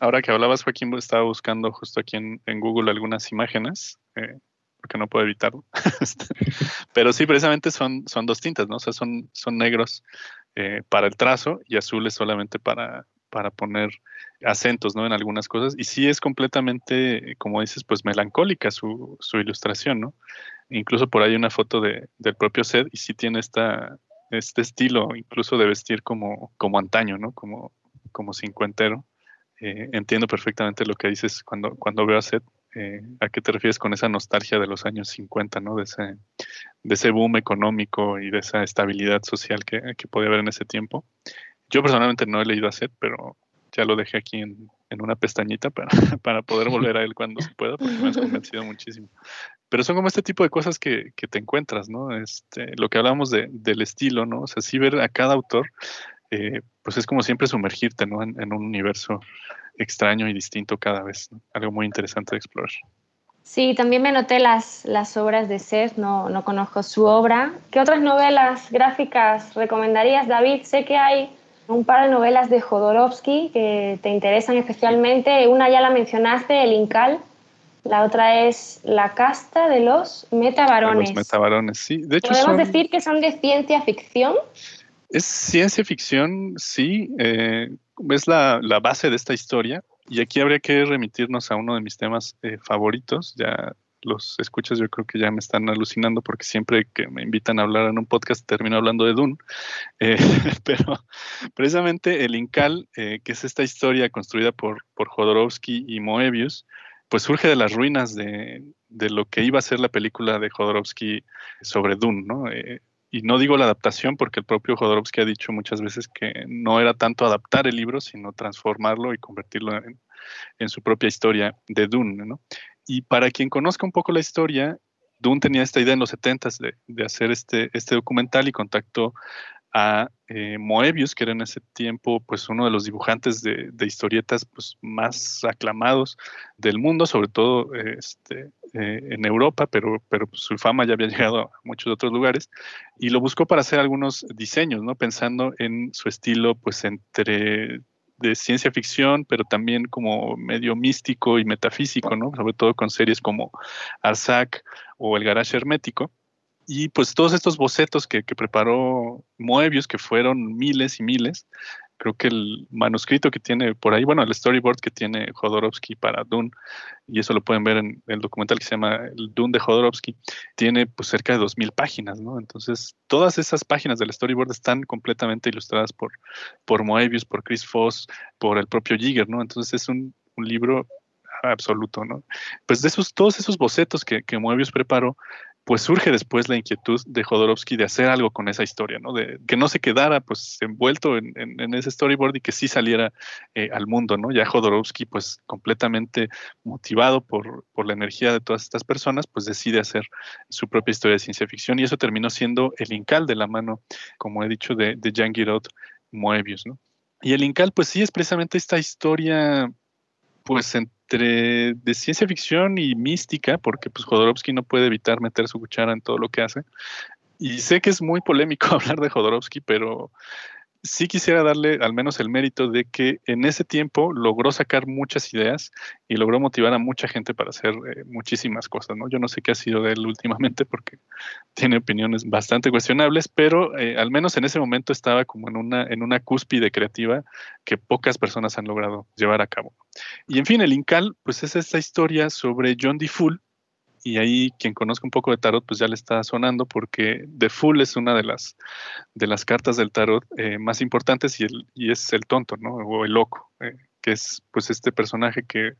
Ahora que hablabas, Joaquín, estaba buscando justo aquí en, Google algunas imágenes. Eh, porque no puedo evitarlo. Este, pero sí, precisamente son, son dos tintas, ¿no? O sea, son, son negros eh, para el trazo y azules solamente para, para poner acentos, ¿no? En algunas cosas. Y sí es completamente, como dices, pues melancólica su, su ilustración, ¿no? Incluso por ahí una foto de, del propio Seth y sí tiene esta, este estilo, incluso de vestir como, como antaño, ¿no? Como, como cincuentero. Eh, entiendo perfectamente lo que dices cuando, cuando veo a Seth eh, ¿a qué te refieres con esa nostalgia de los años 50, ¿no? De ese, de ese boom económico y de esa estabilidad social que, que podía haber en ese tiempo. Yo personalmente no he leído a Seth, pero ya lo dejé aquí en, en una pestañita para, para, poder volver a él cuando se pueda, porque me has convencido muchísimo. Pero son como este tipo de cosas que, que te encuentras, ¿no? Este, lo que hablábamos de, del estilo, ¿no? O sea, sí ver a cada autor, eh, pues es como siempre sumergirte, ¿no? En, en un universo extraño y distinto cada vez. Algo muy interesante de explorar. Sí, también me noté las, las obras de Seth, no, no conozco su obra. ¿Qué otras novelas gráficas recomendarías, David? Sé que hay un par de novelas de Jodorowsky que te interesan especialmente. Una ya la mencionaste, El Incal. La otra es La casta de los metabarones. Los metabarones, sí. De hecho, ¿Podemos decir que son de ciencia ficción? Es ciencia ficción, sí. Eh, es la, base de esta historia. Y aquí habría que remitirnos a uno de mis temas eh, favoritos. Ya los escuchas, yo creo que ya me están alucinando porque siempre que me invitan a hablar en un podcast termino hablando de Dune. Eh, pero precisamente el Incal, eh, que es esta historia construida por, por Jodorowsky y Moebius, pues surge de las ruinas de, de, lo que iba a ser la película de Jodorowsky sobre Dune, ¿no? Y no digo la adaptación porque el propio Jodorowsky ha dicho muchas veces que no era tanto adaptar el libro, sino transformarlo y convertirlo en, su propia historia de Dune. ¿no? Y para quien conozca un poco la historia, Dune tenía esta idea en los 70 de, de hacer este, este documental y contactó a eh, Moebius, que era en ese tiempo pues uno de los dibujantes de, historietas pues, más aclamados del mundo, sobre todo este, eh, en Europa, pero, pero pues, su fama ya había llegado a muchos otros lugares, y lo buscó para hacer algunos diseños, ¿no? pensando en su estilo pues entre de ciencia ficción, pero también como medio místico y metafísico, ¿no? sobre todo con series como Arzac o El Garage Hermético y pues todos estos bocetos que, preparó Moebius, que fueron miles y miles, creo que el manuscrito que tiene por ahí, bueno, el storyboard que tiene Jodorowsky para Dune, y eso lo pueden ver en el documental que se llama Dune de Jodorowsky, tiene pues cerca de 2.000 páginas, ¿no? Entonces, todas esas páginas del storyboard están completamente ilustradas por, por Moebius, por Chris Foss, por el propio Giger, ¿no? Entonces es un, un libro absoluto, ¿no? Pues de esos, todos esos bocetos que, que Moebius preparó, pues surge después la inquietud de Jodorowsky de hacer algo con esa historia, ¿no? De que no se quedara pues envuelto en, ese storyboard y que sí saliera eh, al mundo, ¿no? Ya Jodorowsky pues completamente motivado por, por, la energía de todas estas personas, pues decide hacer su propia historia de ciencia ficción y eso terminó siendo el Incal de la mano, como he dicho, de, de Jean Giraud Moebius, ¿no? Y el Incal pues sí es precisamente esta historia pues entre de ciencia ficción y mística, porque pues Jodorowsky no puede evitar meter su cuchara en todo lo que hace. Y sé que es muy polémico hablar de Jodorowsky, pero sí quisiera darle al menos el mérito de que en ese tiempo logró sacar muchas ideas y logró motivar a mucha gente para hacer eh, muchísimas cosas, ¿no? Yo no sé qué ha sido de él últimamente porque tiene opiniones bastante cuestionables, pero eh, al menos en ese momento estaba como en una, en una cúspide creativa que pocas personas han logrado llevar a cabo. Y en fin, el Incal, pues es esta historia sobre John D. Full, y ahí quien conozca un poco de tarot pues ya le está sonando porque The Fool es una de las, de las cartas del tarot eh, más importantes y, el, y es el tonto, ¿no? O el loco, eh, que es pues este personaje que,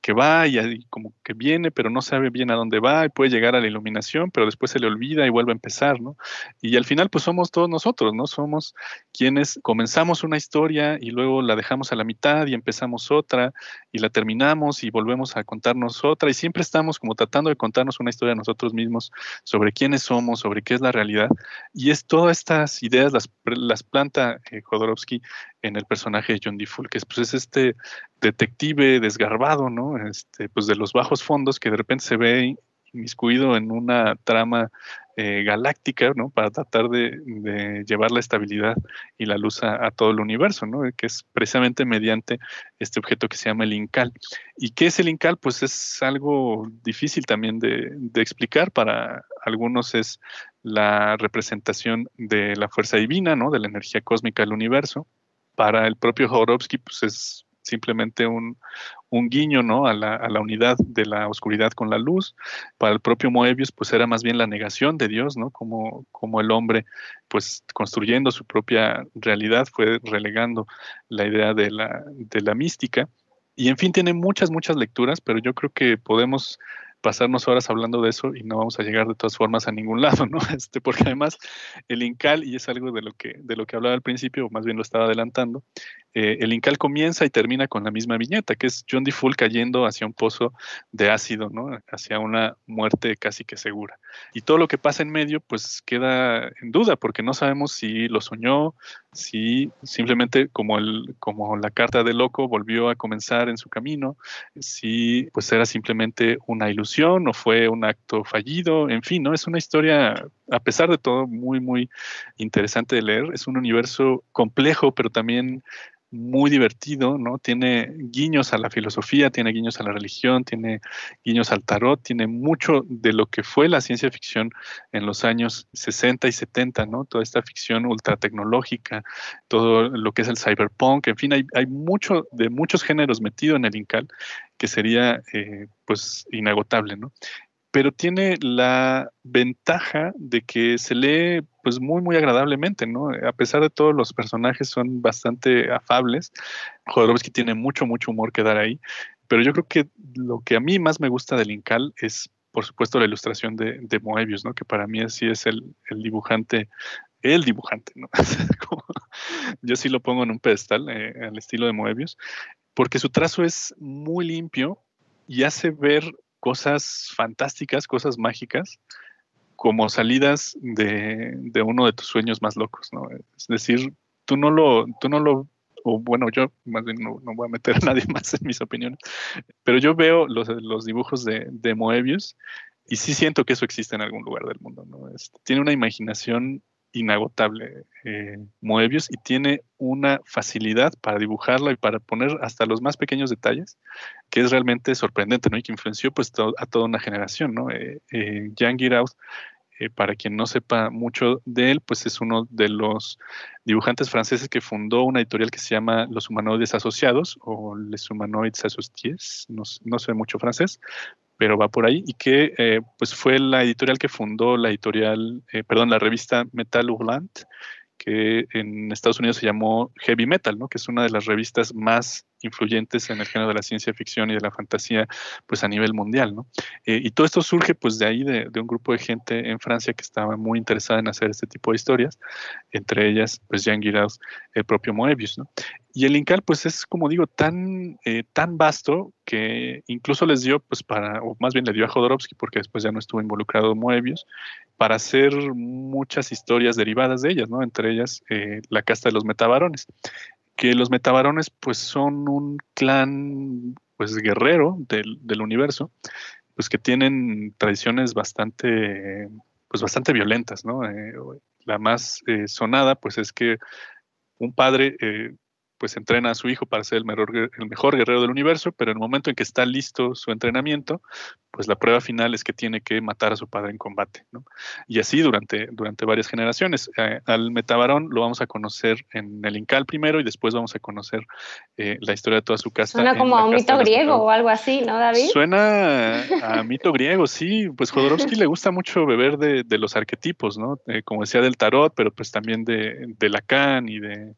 que va y, como que viene, pero no sabe bien a dónde va y puede llegar a la iluminación, pero después se le olvida y vuelve a empezar, ¿no? Y al final pues somos todos nosotros, ¿no? Somos quienes comenzamos una historia y luego la dejamos a la mitad y empezamos otra y la terminamos y volvemos a contarnos otra y siempre estamos como tratando de contarnos una historia nosotros mismos sobre quiénes somos, sobre qué es la realidad y es todas estas ideas las, las planta eh, Jodorowsky en el personaje de John D. que es, pues, es este detective desgarbado, ¿no? Este, pues de los bajos fondos que de repente se ve inmiscuido en una trama eh, galáctica, ¿no? Para tratar de, llevar la estabilidad y la luz a, todo el universo, ¿no? Que es precisamente mediante este objeto que se llama el Incal. ¿Y qué es el Incal? Pues es algo difícil también de, explicar. Para algunos es la representación de la fuerza divina, ¿no? De la energía cósmica del universo. Para el propio Jodorowsky, pues es simplemente un, guiño ¿no? a, la, a, la, unidad de la oscuridad con la luz. Para el propio Moebius, pues era más bien la negación de Dios, ¿no? Como, como el hombre, pues construyendo su propia realidad, fue relegando la idea de la, de la mística. Y en fin, tiene muchas, muchas lecturas, pero yo creo que podemos pasarnos horas hablando de eso y no vamos a llegar de todas formas a ningún lado, ¿no? Este, porque además el Incal, y es algo de lo que, de lo que hablaba al principio, o más bien lo estaba adelantando, eh, el Incal comienza y termina con la misma viñeta, que es John D. Full cayendo hacia un pozo de ácido, ¿no? Hacia una muerte casi que segura. Y todo lo que pasa en medio, pues queda en duda, porque no sabemos si lo soñó, si simplemente como, el, como la carta de loco volvió a comenzar en su camino, si pues era simplemente una ilusión o fue un acto fallido, en fin, ¿no? Es una historia, a pesar de todo, muy, muy interesante de leer. Es un universo complejo, pero también muy divertido, ¿no? Tiene guiños a la filosofía, tiene guiños a la religión, tiene guiños al tarot, tiene mucho de lo que fue la ciencia ficción en los años 60 y 70, ¿no? Toda esta ficción ultra tecnológica, todo lo que es el cyberpunk, en fin, hay, hay mucho de muchos géneros metido en el Incal que sería eh, pues inagotable, ¿no? Pero tiene la ventaja de que se lee pues muy muy agradablemente, ¿no? A pesar de todo los personajes son bastante afables, Jodorowsky tiene mucho mucho humor que dar ahí, pero yo creo que lo que a mí más me gusta del Incal es por supuesto la ilustración de, Moebius, ¿no? Que para mí así es el, dibujante el dibujante, ¿no? yo sí lo pongo en un pedestal eh, al estilo de Moebius, porque su trazo es muy limpio y hace ver cosas fantásticas, cosas mágicas, como salidas de, uno de tus sueños más locos, ¿no? Es decir, tú no lo, tú no lo, o bueno, yo más bien no, voy a meter a nadie más en mis opiniones, pero yo veo los, los dibujos de, de, Moebius y sí siento que eso existe en algún lugar del mundo, ¿no? Este, tiene una imaginación inagotable eh, Moebius y tiene una facilidad para dibujarla y para poner hasta los más pequeños detalles que es realmente sorprendente, ¿no? Y que influenció pues a toda una generación, ¿no? Eh, eh Jan eh, para quien no sepa mucho de él, pues es uno de los dibujantes franceses que fundó una editorial que se llama Los Humanoides Asociados o Les Humanoides Associés, no, no sé mucho francés, pero va por ahí, y que eh, pues fue la editorial que fundó la editorial, eh, perdón, la revista Metal Hurlant, que en Estados Unidos se llamó Heavy Metal, ¿no? que es una de las revistas más influyentes en el género de la ciencia ficción y de la fantasía pues a nivel mundial. ¿no? Eh, y todo esto surge pues de ahí, de, un grupo de gente en Francia que estaba muy interesada en hacer este tipo de historias, entre ellas pues Jean Giraud, el propio Moebius. ¿no? Y el Incal pues es como digo tan, eh, tan vasto que incluso les dio pues para, o más bien le dio a Jodorowsky porque después ya no estuvo involucrado Moebius, para hacer muchas historias derivadas de ellas, ¿no? Entre ellas eh, la casta de los metabarones, que los metabarones pues son un clan pues guerrero del, universo, pues que tienen tradiciones bastante pues bastante violentas, ¿no? Eh, la más eh, sonada pues es que un padre pues entrena a su hijo para ser el mejor, el mejor guerrero del universo, pero en el momento en que está listo su entrenamiento, pues la prueba final es que tiene que matar a su padre en combate, ¿no? Y así durante, durante varias generaciones. Eh, al metabarón lo vamos a conocer en el Incal primero y después vamos a conocer eh, la historia de toda su casa. Suena como a un mito griego o algo así, ¿no, David? Suena a mito griego, sí. Pues Jodorowsky le gusta mucho beber de, de los arquetipos, ¿no? Eh, como decía del tarot, pero pues también de, de Lacan y de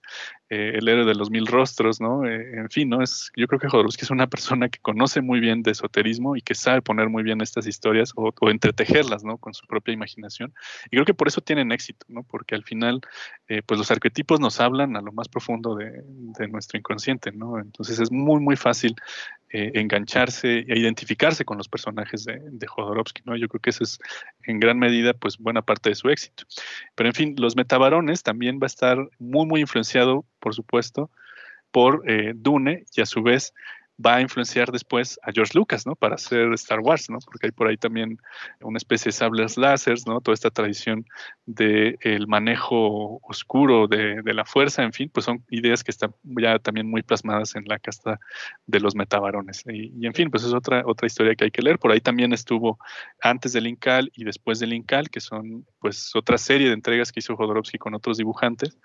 eh, el héroe de los mil rostros, ¿no? En fin, ¿no? Es, yo creo que Jodorowsky es una persona que conoce muy bien de esoterismo y que sabe poner muy bien estas historias o, entretejerlas, ¿no? Con su propia imaginación. Y creo que por eso tienen éxito, ¿no? Porque al final, eh, pues los arquetipos nos hablan a lo más profundo de, de nuestro inconsciente, ¿no? Entonces es muy, muy fácil eh, engancharse e identificarse con los personajes de, de, Jodorowsky, ¿no? Yo creo que ese es en gran medida, pues, buena parte de su éxito. Pero en fin, los metabarones también va a estar muy, muy influenciado, por supuesto, por eh, Dune y a su vez va a influenciar después a George Lucas, ¿no? Para hacer Star Wars, ¿no? Porque hay por ahí también una especie de sables láseres, ¿no? Toda esta tradición del el manejo oscuro de, la fuerza, en fin, pues son ideas que están ya también muy plasmadas en la casta de los metabarones. Y, en fin, pues es otra, otra historia que hay que leer. Por ahí también estuvo antes del Incal y después del Incal, que son pues otra serie de entregas que hizo Jodorowsky con otros dibujantes,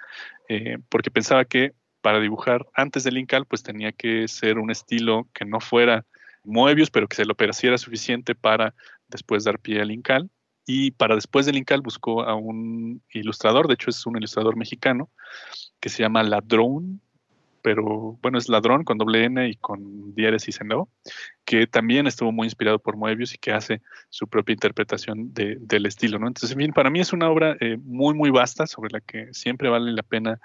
eh, porque pensaba que para dibujar antes del Incal, pues tenía que ser un estilo que no fuera Moebius, pero que se lo pareciera suficiente para después dar pie al Incal. Y para después del Incal buscó a un ilustrador, de hecho es un ilustrador mexicano, que se llama Ladrón, pero bueno, es Ladrón con doble N y con diéresis en O, que también estuvo muy inspirado por Moebius y que hace su propia interpretación del estilo, ¿no? Entonces, bien, para mí es una obra eh, muy, muy vasta sobre la que siempre vale la pena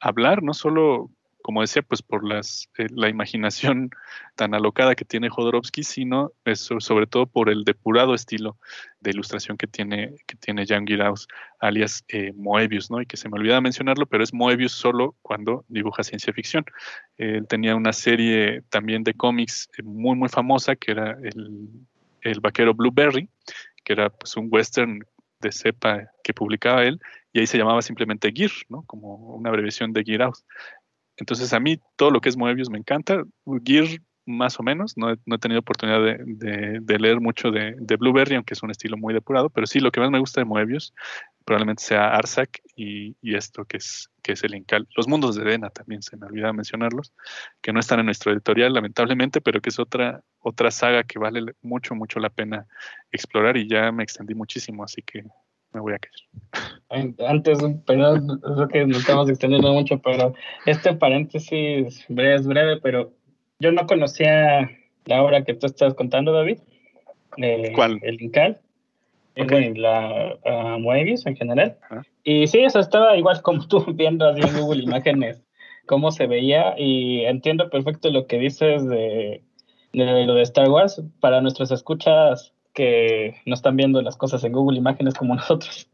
hablar, no solo, como decía, pues por las, eh, la imaginación tan alocada que tiene Jodorowsky, sino eso, sobre todo por el depurado estilo de ilustración que tiene, que tiene Jan Giraus, alias eh, Moebius, ¿no? Y que se me olvidaba mencionarlo, pero es Moebius solo cuando dibuja ciencia ficción. Él tenía una serie también de cómics eh, muy, muy famosa, que era el, el vaquero Blueberry, que era pues un western de cepa que publicaba él, y ahí se llamaba simplemente Gear, ¿no? Como una abreviación de Gear. Entonces a mí todo lo que es Moebius me encanta. Gear más o menos, no he, tenido oportunidad de, leer mucho de, Blueberry, aunque es un estilo muy depurado, pero sí, lo que más me gusta de Moebius probablemente sea Arsak y, esto que es, que es el Incal. Los mundos de Dena también, se me olvidaba mencionarlos, que no están en nuestro editorial, lamentablemente, pero que es otra, otra saga que vale mucho, mucho la pena explorar y ya me extendí muchísimo, así que me voy a caer. Antes, perdón, es que nos estamos extendiendo mucho, pero este paréntesis es breve, pero yo no conocía la obra que tú estás contando, David. Eh, ¿Cuál? El Incal. Eh, bueno, la uh, Moebius en general. Y sí, eso estaba igual como tú viendo así en Google Imágenes cómo se veía y entiendo perfecto lo que dices de, de lo de Star Wars. Para nuestras escuchas, que no están viendo las cosas en Google Imágenes como nosotros,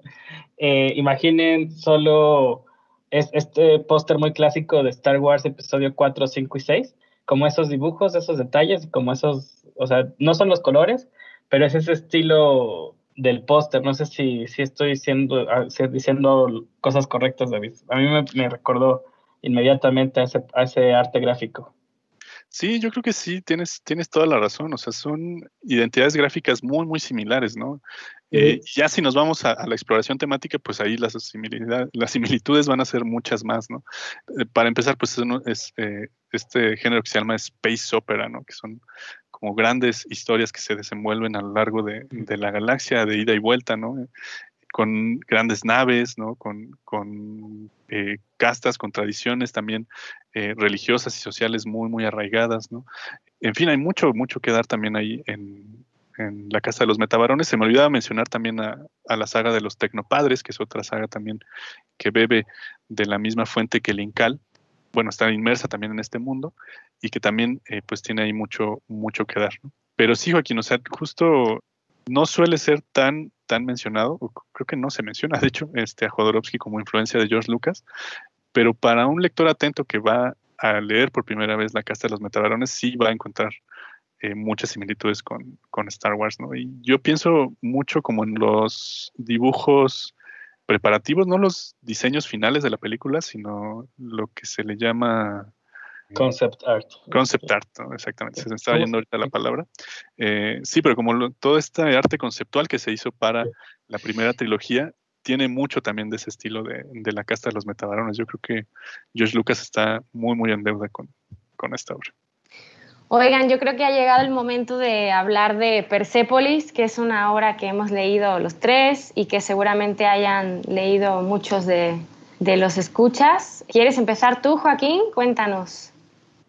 eh, imaginen solo es, este póster muy clásico de Star Wars episodio 4, 5 y 6, como esos dibujos, esos detalles, como esos, o sea, no son los colores, pero es ese estilo del póster. No sé si, si estoy diciendo, ah, diciendo cosas correctas, David. A mí me, me recordó inmediatamente a ese, a ese arte gráfico. Sí, yo creo que sí, tienes, tienes toda la razón. O sea, son identidades gráficas muy, muy similares, ¿no? Eh, ya si nos vamos a, la exploración temática, pues ahí las, las similitudes van a ser muchas más, ¿no? Eh, para empezar, pues es, eh, este género que se llama space opera, ¿no? Que son como grandes historias que se desenvuelven a lo largo de, de la galaxia, de ida y vuelta, ¿no? con grandes naves, ¿no? con, con eh, castas, con tradiciones también eh, religiosas y sociales muy, muy arraigadas. ¿no? En fin, hay mucho, mucho que dar también ahí en, en la Casa de los Metabarones. Se me olvidaba mencionar también a, a, la saga de los Tecnopadres, que es otra saga también que bebe de la misma fuente que el Incal. Bueno, está inmersa también en este mundo y que también eh, pues tiene ahí mucho, mucho que dar. Pero sí, Joaquín, o sea, justo no suele ser tan tan mencionado, creo que no se menciona, de hecho, este, a Jodorowsky como influencia de George Lucas, pero para un lector atento que va a leer por primera vez La Casta de los Metabarones, sí va a encontrar eh, muchas similitudes con, con, Star Wars, ¿no? Y yo pienso mucho como en los dibujos preparativos, no los diseños finales de la película, sino lo que se le llama Concept art. Concept art, exactamente. Se me estaba yendo ahorita la palabra. Eh, sí, pero como todo este arte conceptual que se hizo para la primera trilogía, tiene mucho también de ese estilo de, la casta de los metabarones. Yo creo que George Lucas está muy, muy en deuda con, con esta obra. Oigan, yo creo que ha llegado el momento de hablar de Persepolis, que es una obra que hemos leído los tres y que seguramente hayan leído muchos de, de los escuchas. ¿Quieres empezar tú, Joaquín? Cuéntanos.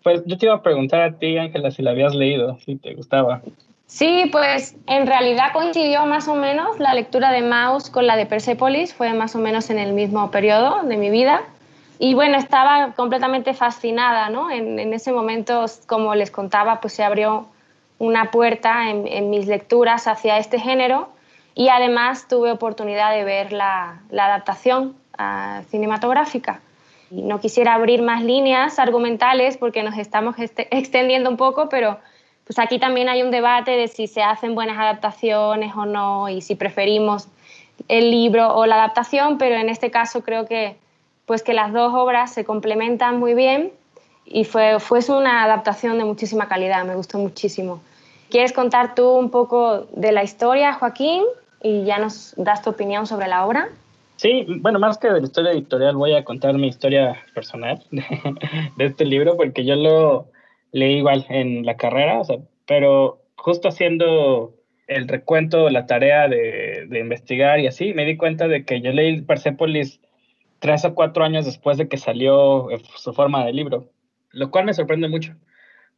Pues yo te iba a preguntar a ti, Ángela, si la habías leído, si te gustaba. Sí, pues en realidad coincidió más o menos la lectura de Maus con la de Persepolis, fue más o menos en el mismo periodo de mi vida. Y bueno, estaba completamente fascinada, ¿no? En, ese momento, como les contaba, pues se abrió una puerta en, en, mis lecturas hacia este género y además tuve oportunidad de ver la, la adaptación uh, cinematográfica. Y no quisiera abrir más líneas argumentales porque nos estamos este, extendiendo un poco, pero pues aquí también hay un debate de si se hacen buenas adaptaciones o no y si preferimos el libro o la adaptación, pero en este caso creo que, pues que las dos obras se complementan muy bien y fue, fue una adaptación de muchísima calidad, me gustó muchísimo. ¿Quieres contar tú un poco de la historia, Joaquín? Y ya nos das tu opinión sobre la obra. Sí, bueno, más que de la historia editorial, voy a contar mi historia personal de, este libro, porque yo lo leí igual en la carrera, o sea, pero justo haciendo el recuento, la tarea de, de, investigar y así, me di cuenta de que yo leí Persepolis tres o cuatro años después de que salió eh, su forma de libro, lo cual me sorprende mucho,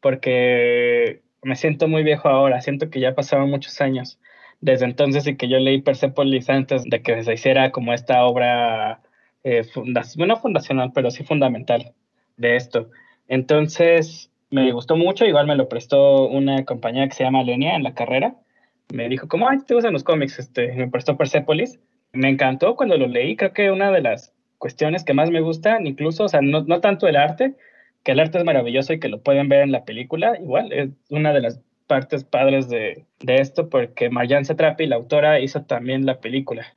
porque me siento muy viejo ahora, siento que ya pasaron muchos años desde entonces y que yo leí Persepolis antes de que se hiciera como esta obra, eh, bueno, fundacional, pero sí fundamental de esto. Entonces, me gustó mucho, igual me lo prestó una compañía que se llama Lenia en la carrera. Me dijo, como, ay, te gustan los cómics, este, me prestó Persepolis. Me encantó cuando lo leí, creo que una de las cuestiones que más me gustan, incluso, o sea, no, no tanto el arte, que el arte es maravilloso y que lo pueden ver en la película, igual es una de las partes padres de, de esto porque Marjan Satrapi, la autora, hizo también la película.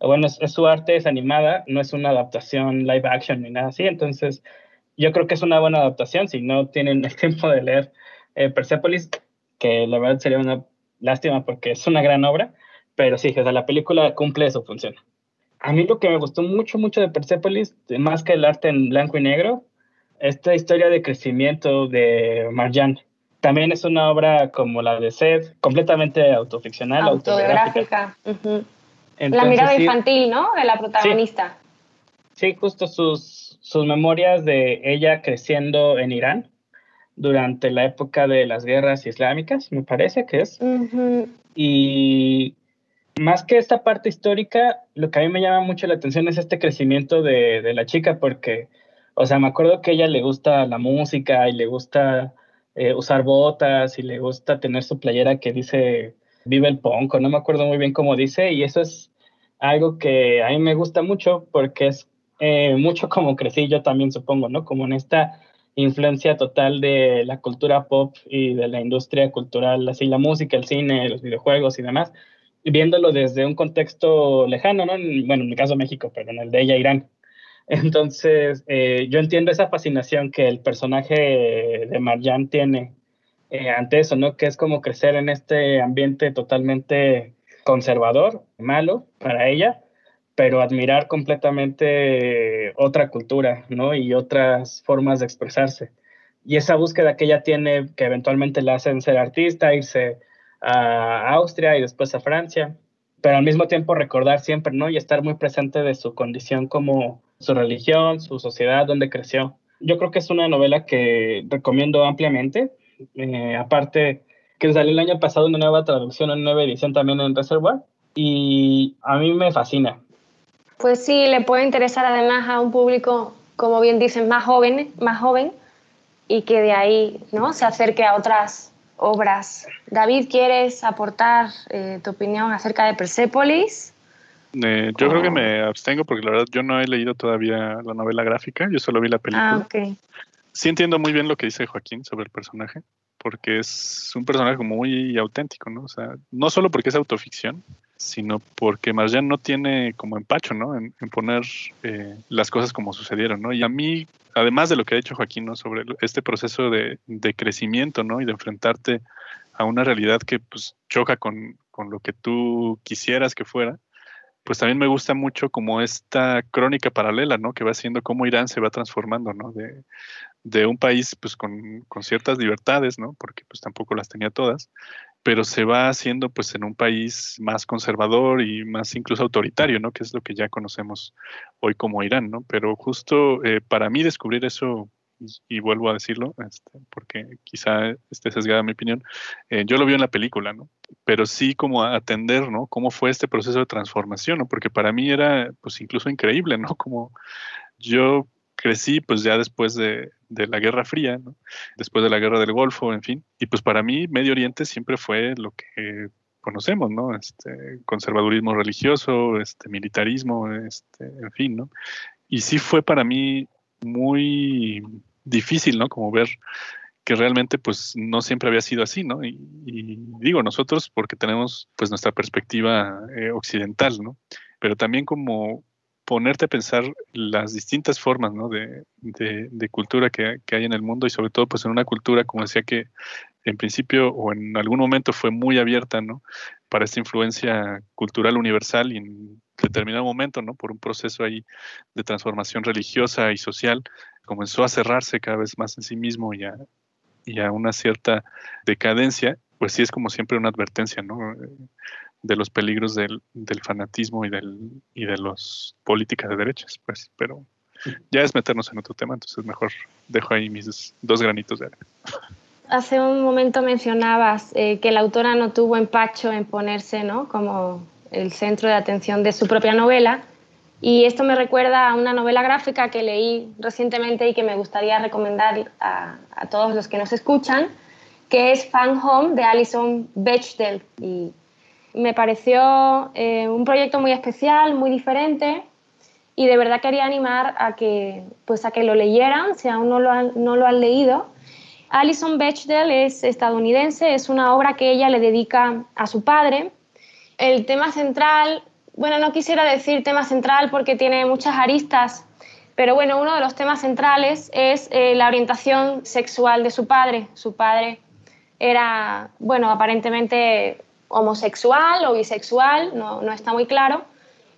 Bueno, es, su arte, es animada, no es una adaptación live action ni nada así, entonces yo creo que es una buena adaptación si no tienen el tiempo de leer eh, Persepolis, que la verdad sería una lástima porque es una gran obra, pero sí, o sea, la película cumple su función. A mí lo que me gustó mucho, mucho de Persepolis, más que el arte en blanco y negro, esta historia de crecimiento de Marjan también es una obra como la de Seth, completamente autoficcional, autobiográfica. la mirada infantil, ¿no? De la protagonista. Sí, justo sus, sus memorias de ella creciendo en Irán durante la época de las guerras islámicas, me parece que es. Y más que esta parte histórica, lo que a mí me llama mucho la atención es este crecimiento de, la chica, porque, o sea, me acuerdo que a ella le gusta la música y le gusta eh, usar botas y le gusta tener su playera que dice vive el punk, no me acuerdo muy bien cómo dice, y eso es algo que a mí me gusta mucho porque es eh, mucho como crecí yo también supongo, ¿no? Como en esta influencia total de la cultura pop y de la industria cultural, así la música, el cine, los videojuegos y demás, viéndolo desde un contexto lejano, ¿no? Bueno, en mi caso México, pero en el de ella Irán. Entonces, eh, yo entiendo esa fascinación que el personaje de Marjan tiene eh, ante eso, ¿no? Que es como crecer en este ambiente totalmente conservador, malo para ella, pero admirar completamente otra cultura, ¿no? Y otras formas de expresarse. Y esa búsqueda que ella tiene, que eventualmente la hacen ser artista, irse a Austria y después a Francia, pero al mismo tiempo recordar siempre, ¿no? Y estar muy presente de su condición como su religión, su sociedad, donde creció. Yo creo que es una novela que recomiendo ampliamente. Eh, aparte, que salió el año pasado una nueva traducción, una nueva edición también en Reservoir, y a mí me fascina. Pues sí, le puede interesar además a un público, como bien dicen, más joven, más joven y que de ahí ¿no? se acerque a otras obras. David, ¿quieres aportar eh, tu opinión acerca de Persepolis? Eh, yo creo que me abstengo porque la verdad yo no he leído todavía la novela gráfica, yo solo vi la película. Ah, okay. Sí entiendo muy bien lo que dice Joaquín sobre el personaje, porque es un personaje muy auténtico, ¿no? O sea, no solo porque es autoficción, sino porque Marjan no tiene como empacho, ¿no? En, poner eh, las cosas como sucedieron, ¿no? Y a mí, además de lo que ha dicho Joaquín. Sobre este proceso de, de, crecimiento, ¿no? Y de enfrentarte a una realidad que pues choca con, con lo que tú quisieras que fuera, pues también me gusta mucho como esta crónica paralela, ¿no? Que va siendo cómo Irán se va transformando, ¿no? De, de un país pues con, con, ciertas libertades, ¿no? Porque pues tampoco las tenía todas, pero se va haciendo pues en un país más conservador y más incluso autoritario, ¿no? Que es lo que ya conocemos hoy como Irán, ¿no? Pero justo eh, para mí descubrir eso y, vuelvo a decirlo, este, porque quizá esté sesgada mi opinión, eh, yo lo vi en la película, ¿no? Pero sí como atender, ¿no? Cómo fue este proceso de transformación, ¿no? Porque para mí era, pues, incluso increíble, ¿no? Como yo crecí, pues, ya después de, de la Guerra Fría, ¿no? Después de la Guerra del Golfo, en fin. Y pues para mí Medio Oriente siempre fue lo que conocemos, ¿no? Este, conservadurismo religioso, este, militarismo, este, en fin, ¿no? Y sí fue para mí muy difícil, ¿no? Como ver que realmente pues no siempre había sido así, ¿no? Y, digo nosotros porque tenemos pues nuestra perspectiva eh, occidental, ¿no? Pero también como ponerte a pensar las distintas formas de, cultura que, que, hay en el mundo y sobre todo pues en una cultura, como decía, que en principio o en algún momento fue muy abierta ¿no? para esta influencia cultural universal y en determinado momento, ¿no? por un proceso ahí de transformación religiosa y social, comenzó a cerrarse cada vez más en sí mismo y a, y a una cierta decadencia, pues sí es como siempre una advertencia, ¿no? De los peligros del, del, fanatismo y, del, y de las políticas de derechas, pues, pero ya es meternos en otro tema, entonces mejor dejo ahí mis dos granitos de arena. Hace un momento mencionabas eh, que la autora no tuvo empacho en ponerse ¿no? como el centro de atención de su propia novela, y esto me recuerda a una novela gráfica que leí recientemente y que me gustaría recomendar a, a todos los que nos escuchan, que es Fan Home de Alison Bechdel. Y me pareció eh, un proyecto muy especial, muy diferente y de verdad quería animar a que, pues a que lo leyeran si aún no lo han, no lo han leído. Alison Bechdel es estadounidense, es una obra que ella le dedica a su padre. El tema central, bueno, no quisiera decir tema central porque tiene muchas aristas, pero bueno, uno de los temas centrales es eh, la orientación sexual de su padre. Su padre era, bueno, aparentemente homosexual o bisexual, no, no está muy claro,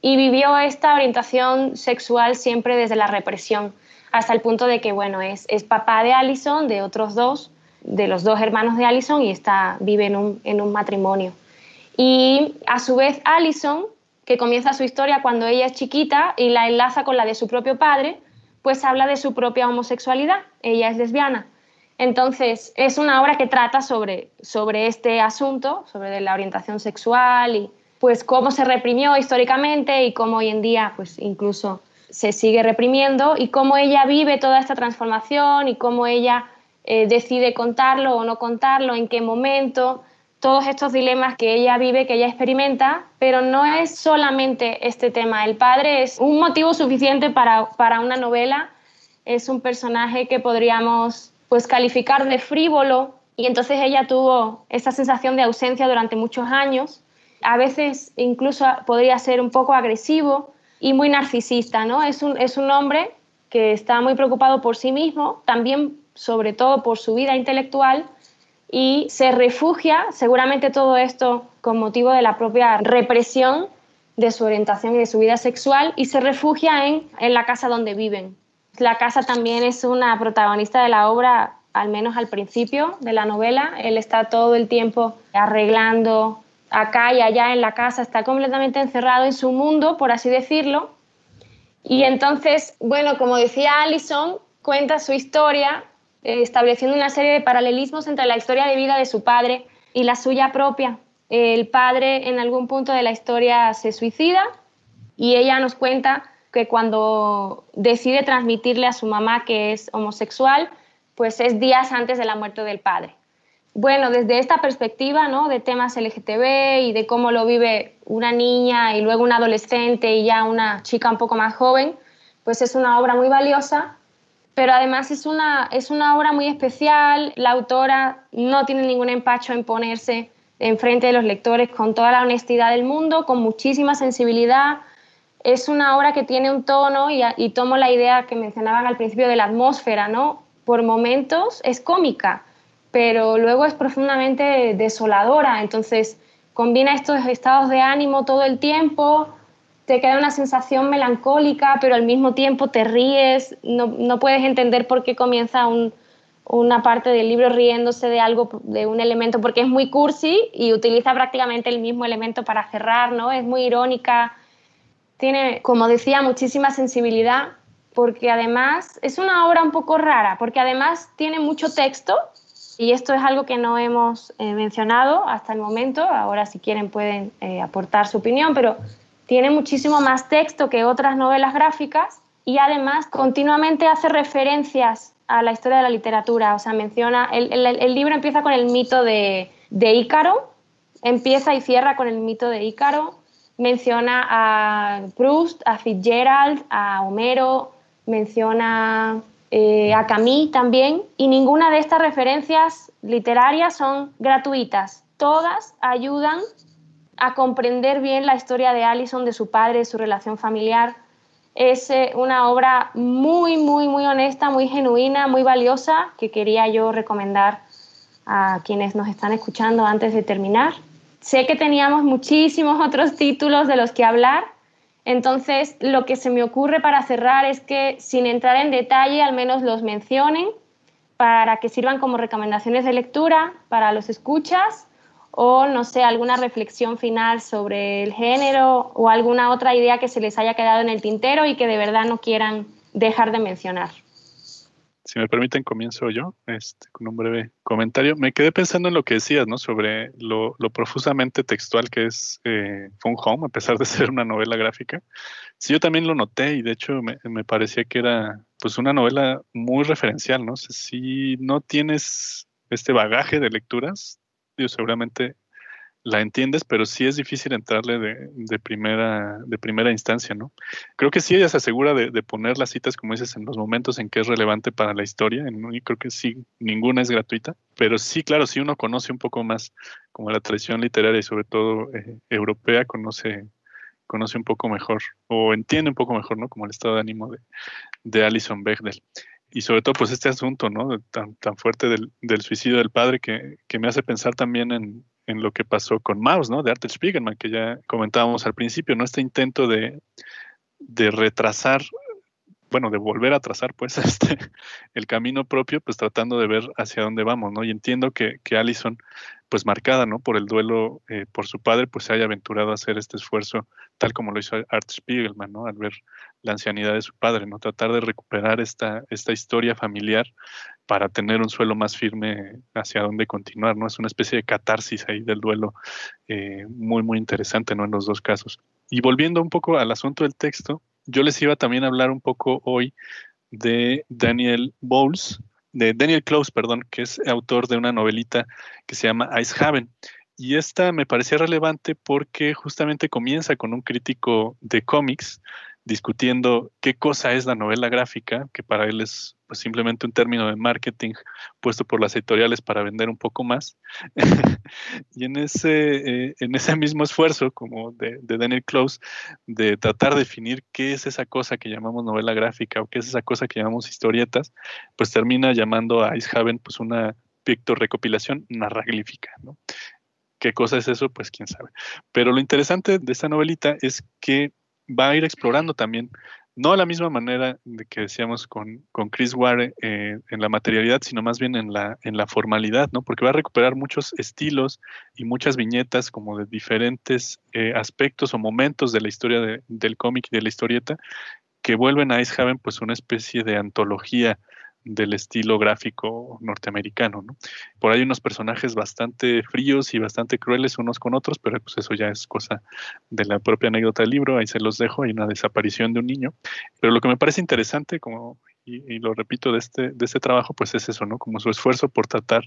y vivió esta orientación sexual siempre desde la represión, hasta el punto de que, bueno, es, es papá de Allison, de otros dos, de los dos hermanos de Allison, y está, vive en un, en un matrimonio. Y a su vez Allison, que comienza su historia cuando ella es chiquita y la enlaza con la de su propio padre, pues habla de su propia homosexualidad, ella es lesbiana. Entonces, es una obra que trata sobre, sobre este asunto, sobre la orientación sexual y pues cómo se reprimió históricamente y cómo hoy en día pues incluso se sigue reprimiendo y cómo ella vive toda esta transformación y cómo ella eh, decide contarlo o no contarlo, en qué momento, todos estos dilemas que ella vive, que ella experimenta, pero no es solamente este tema. El padre es un motivo suficiente para, para una novela, es un personaje que podríamos pues calificar de frívolo y entonces ella tuvo esa sensación de ausencia durante muchos años. A veces incluso podría ser un poco agresivo y muy narcisista, ¿no? Es un, es un hombre que está muy preocupado por sí mismo, también sobre todo por su vida intelectual y se refugia, seguramente todo esto con motivo de la propia represión de su orientación y de su vida sexual, y se refugia en, en la casa donde viven. La casa también es una protagonista de la obra, al menos al principio de la novela. Él está todo el tiempo arreglando acá y allá en la casa, está completamente encerrado en su mundo, por así decirlo. Y entonces, bueno, como decía Alison, cuenta su historia eh, estableciendo una serie de paralelismos entre la historia de vida de su padre y la suya propia. El padre en algún punto de la historia se suicida y ella nos cuenta que cuando decide transmitirle a su mamá que es homosexual, pues es días antes de la muerte del padre. Bueno, desde esta perspectiva ¿no? de temas LGTB y de cómo lo vive una niña y luego una adolescente y ya una chica un poco más joven, pues es una obra muy valiosa, pero además es una, es una obra muy especial. La autora no tiene ningún empacho en ponerse enfrente de los lectores con toda la honestidad del mundo, con muchísima sensibilidad. Es una obra que tiene un tono y, tomo la idea que mencionaban al principio de la atmósfera, ¿no? Por momentos es cómica, pero luego es profundamente desoladora. Entonces, combina estos estados de ánimo todo el tiempo, te queda una sensación melancólica, pero al mismo tiempo te ríes, no, no puedes entender por qué comienza un, una parte del libro riéndose de algo, de un elemento, porque es muy cursi y utiliza prácticamente el mismo elemento para cerrar, ¿no? Es muy irónica, tiene, como decía, muchísima sensibilidad, porque además es una obra un poco rara, porque además tiene mucho texto, y esto es algo que no hemos eh, mencionado hasta el momento, ahora si quieren pueden eh, aportar su opinión, pero tiene muchísimo más texto que otras novelas gráficas y además continuamente hace referencias a la historia de la literatura. O sea, menciona, el, libro empieza con el mito de, de, Ícaro, empieza y cierra con el mito de Ícaro, menciona a Proust, a Fitzgerald, a Homero, menciona eh, a Camille también, y ninguna de estas referencias literarias son gratuitas. Todas ayudan a comprender bien la historia de Allison, de su padre, de su relación familiar. Es eh, una obra muy, muy, muy honesta, muy genuina, muy valiosa, que quería yo recomendar a quienes nos están escuchando antes de terminar. Sé que teníamos muchísimos otros títulos de los que hablar, entonces lo que se me ocurre para cerrar es que sin entrar en detalle al menos los mencionen para que sirvan como recomendaciones de lectura para los escuchas o no sé, alguna reflexión final sobre el género o alguna otra idea que se les haya quedado en el tintero y que de verdad no quieran dejar de mencionar. Si me permiten, comienzo yo este, con un breve comentario. Me quedé pensando en lo que decías, ¿no? Sobre lo, profusamente textual que es eh, Phone Home, a pesar de ser una novela gráfica. Sí, yo también lo noté y de hecho me, parecía que era pues una novela muy referencial, ¿no? Si no tienes este bagaje de lecturas, seguramente la entiendes, pero sí es difícil entrarle de, primera, de primera instancia, ¿no? Creo que sí ella se asegura de, poner las citas, como dices, en los momentos en que es relevante para la historia, y creo que sí, ninguna es gratuita, pero sí, claro, si uno conoce un poco más como la tradición literaria y sobre todo eh, europea, conoce, conoce un poco mejor, o entiende un poco mejor, ¿no? Como el estado de ánimo de, de Alison Bechdel y sobre todo pues este asunto, ¿no? Tan, tan fuerte del, del suicidio del padre que, que, me hace pensar también en, en, lo que pasó con Maus, ¿no? De Arthur Spiegelman, que ya comentábamos al principio, ¿no? Este intento de, de retrasar, bueno, de volver a trazar pues este, el camino propio, pues tratando de ver hacia dónde vamos, ¿no? Y entiendo que, que Allison, pues marcada, ¿no? Por el duelo eh, por su padre, pues se haya aventurado a hacer este esfuerzo, tal como lo hizo Art Spiegelman, ¿no? Al ver la ancianidad de su padre, ¿no? Tratar de recuperar esta, esta historia familiar para tener un suelo más firme hacia dónde continuar, ¿no? Es una especie de catarsis ahí del duelo eh, muy, muy interesante, ¿no? En los dos casos. Y volviendo un poco al asunto del texto, yo les iba también a hablar un poco hoy de Daniel Bowles, de Daniel Close, perdón, que es autor de una novelita que se llama Ice Haven. Y esta me parecía relevante porque justamente comienza con un crítico de cómics discutiendo qué cosa es la novela gráfica, que para él es pues, simplemente un término de marketing puesto por las editoriales para vender un poco más. y en ese, eh, en ese mismo esfuerzo, como de, de, Daniel Close, de tratar de definir qué es esa cosa que llamamos novela gráfica o qué es esa cosa que llamamos historietas, pues termina llamando a Icehaven pues una recopilación narraglífica, ¿no? ¿Qué cosa es eso? Pues quién sabe. Pero lo interesante de esta novelita es que va a ir explorando también, no a la misma manera de que decíamos con, con Chris Ware eh, en la materialidad, sino más bien en la, en la formalidad, ¿no? Porque va a recuperar muchos estilos y muchas viñetas como de diferentes eh, aspectos o momentos de la historia del cómic y de la historieta que vuelven a Icehaven pues una especie de antología del estilo gráfico norteamericano. ¿no? Por ahí unos personajes bastante fríos y bastante crueles unos con otros, pero pues eso ya es cosa de la propia anécdota del libro, ahí se los dejo, hay una desaparición de un niño. Pero lo que me parece interesante, como y, lo repito de este, de este trabajo, pues es eso, ¿no? Como su esfuerzo por tratar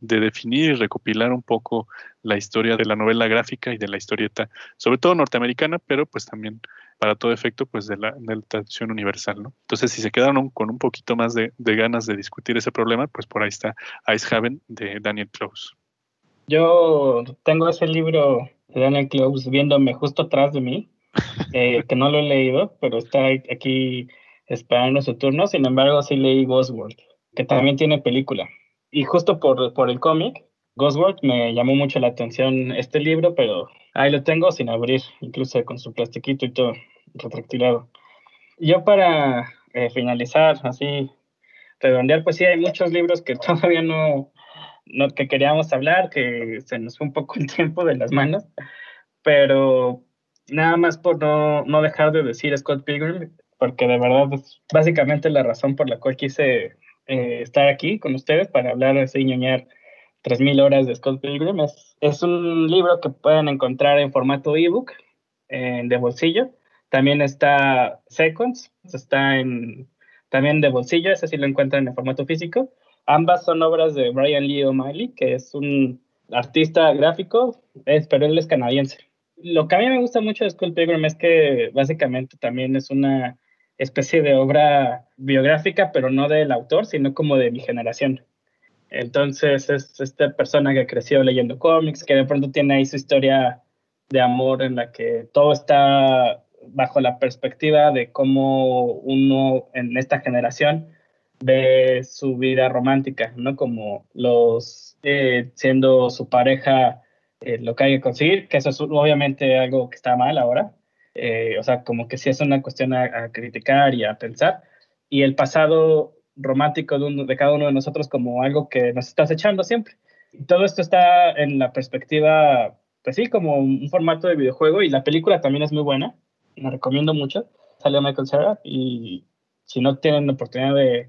de definir y recopilar un poco la historia de la novela gráfica y de la historieta, sobre todo norteamericana, pero pues también para todo efecto, pues de la, de tradición universal, ¿no? Entonces, si se quedaron con un poquito más de, ganas de discutir ese problema, pues por ahí está Ice Haven de Daniel Close. Yo tengo ese libro de Daniel Close viéndome justo atrás de mí, eh, que no lo he leído, pero está aquí esperando su turno. Sin embargo, sí leí Ghostworld, que también tiene película. Y justo por, por el cómic, Ghostworld me llamó mucho la atención este libro, pero ahí lo tengo sin abrir, incluso con su plastiquito y todo retractilado. Yo para eh, finalizar, así, redondear, pues sí, hay muchos libros que todavía no, no, que queríamos hablar, que se nos fue un poco el tiempo de las manos, pero nada más por no, no dejar de decir Scott Pilgrim, porque de verdad es básicamente la razón por la cual quise eh, estar aquí con ustedes para hablar así, ñoñar 3.000 horas de Scott Pilgrim. Es, es un libro que pueden encontrar en formato ebook, de bolsillo. También está Seconds, está en, también de bolsillo, ese sí lo encuentran en formato físico. Ambas son obras de Brian Lee O'Malley, que es un artista gráfico, es, pero él es canadiense. Lo que a mí me gusta mucho de Skull Pilgrim es que básicamente también es una especie de obra biográfica, pero no del autor, sino como de mi generación. Entonces es esta persona que creció leyendo cómics, que de pronto tiene ahí su historia de amor en la que todo está bajo la perspectiva de cómo uno en esta generación ve su vida romántica, ¿no? Como los, eh, siendo su pareja eh, lo que hay que conseguir, que eso es obviamente algo que está mal ahora, eh, o sea, como que sí es una cuestión a, criticar y a pensar, y el pasado romántico de, de, cada uno de nosotros como algo que nos está acechando siempre. Y todo esto está en la perspectiva, pues sí, como un formato de videojuego, y la película también es muy buena, la recomiendo mucho, sale Michael Cera, y si no tienen la oportunidad de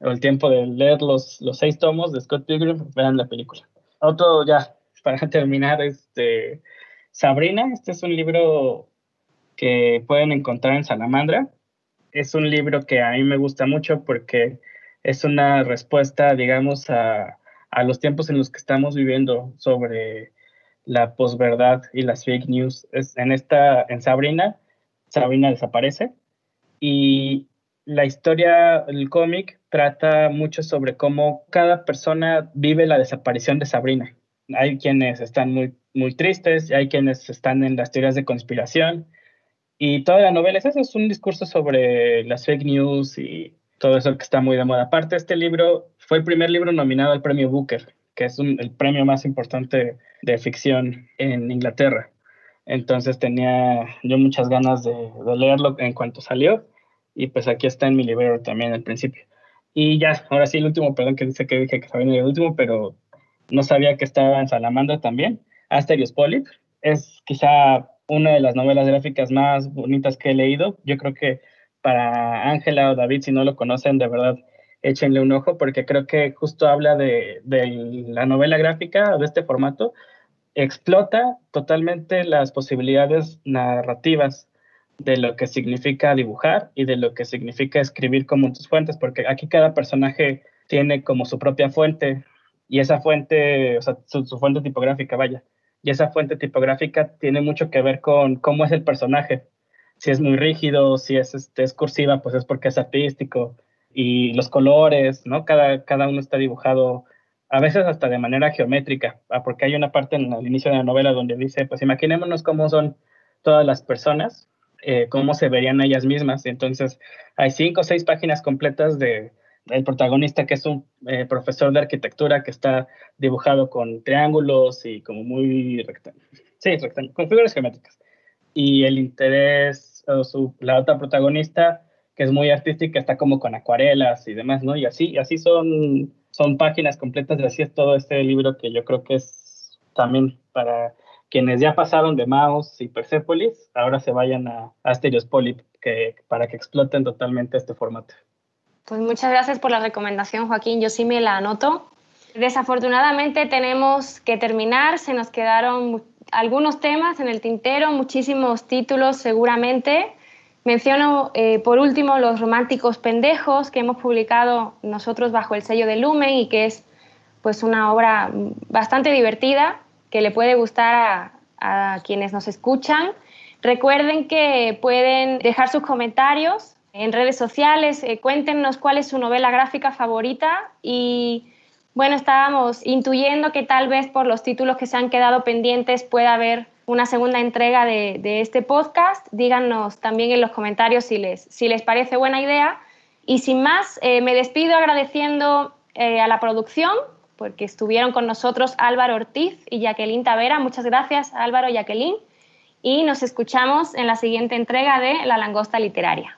el tiempo de leer los, los seis tomos de Scott Pilgrim, vean la película. Otro, ya, para terminar, este, Sabrina, este es un libro que pueden encontrar en Salamandra. Es un libro que a mí me gusta mucho porque es una respuesta, digamos, a, a los tiempos en los que estamos viviendo sobre la posverdad y las fake news. Es, en esta, en Sabrina, Sabrina desaparece y la historia, el cómic, trata mucho sobre cómo cada persona vive la desaparición de Sabrina. Hay quienes están muy, muy tristes, hay quienes están en las teorías de conspiración. Y toda la novela es eso, es un discurso sobre las fake news y todo eso que está muy de moda. Aparte, este libro fue el primer libro nominado al premio Booker, que es el premio más importante de ficción en Inglaterra. Entonces tenía yo muchas ganas de, leerlo en cuanto salió y pues aquí está en mi libro también al principio. Y ya, ahora sí, el último, perdón que dice que dije que sabía el último, pero no sabía que estaba en Salamandra también. Asterios Polyp es quizá una de las novelas gráficas más bonitas que he leído. Yo creo que para Ángela o David, si no lo conocen, de verdad, échenle un ojo porque creo que justo habla de, de la novela gráfica de este formato. Explota totalmente las posibilidades narrativas de lo que significa dibujar y de lo que significa escribir como tus fuentes, porque aquí cada personaje tiene como su propia fuente y esa fuente, o sea, su, fuente tipográfica, vaya, y esa fuente tipográfica tiene mucho que ver con cómo es el personaje. Si es muy rígido, si es, este, es cursiva, pues es porque es artístico. Y los colores, ¿no? Cada, cada uno está dibujado a veces hasta de manera geométrica, ah, porque hay una parte en el inicio de la novela donde dice, pues imaginémonos cómo son todas las personas eh, cómo se verían ellas mismas. Entonces, hay cinco o seis páginas completas de el protagonista que es un eh, profesor de arquitectura que está dibujado con triángulos y como muy sí, con figuras geométricas. Y el interés, o su, la otra protagonista, que es muy artística, está como con acuarelas y demás, ¿no? Y así, así son, son páginas completas, y así es todo este libro que yo creo que es también para quienes ya pasaron de Maus y Persepolis, ahora se vayan a Asterios Polyp que, para que exploten totalmente este formato. Pues muchas gracias por la recomendación, Joaquín. Yo sí me la anoto. Desafortunadamente tenemos que terminar, se nos quedaron algunos temas en el tintero, muchísimos títulos seguramente. Menciono eh, por último Los Románticos Pendejos que hemos publicado nosotros bajo el sello de Lumen y que es pues una obra bastante divertida que le puede gustar a, quienes nos escuchan. Recuerden que pueden dejar sus comentarios en redes sociales, eh, cuéntenos cuál es su novela gráfica favorita y Bueno, estábamos intuyendo que tal vez por los títulos que se han quedado pendientes pueda haber una segunda entrega de, este podcast. Díganos también en los comentarios si les, si les parece buena idea. Y sin más, eh, me despido agradeciendo eh, a la producción porque estuvieron con nosotros Álvaro Ortiz y Jacqueline Tavera. Muchas gracias Álvaro y Jacqueline. Y nos escuchamos en la siguiente entrega de La Langosta Literaria.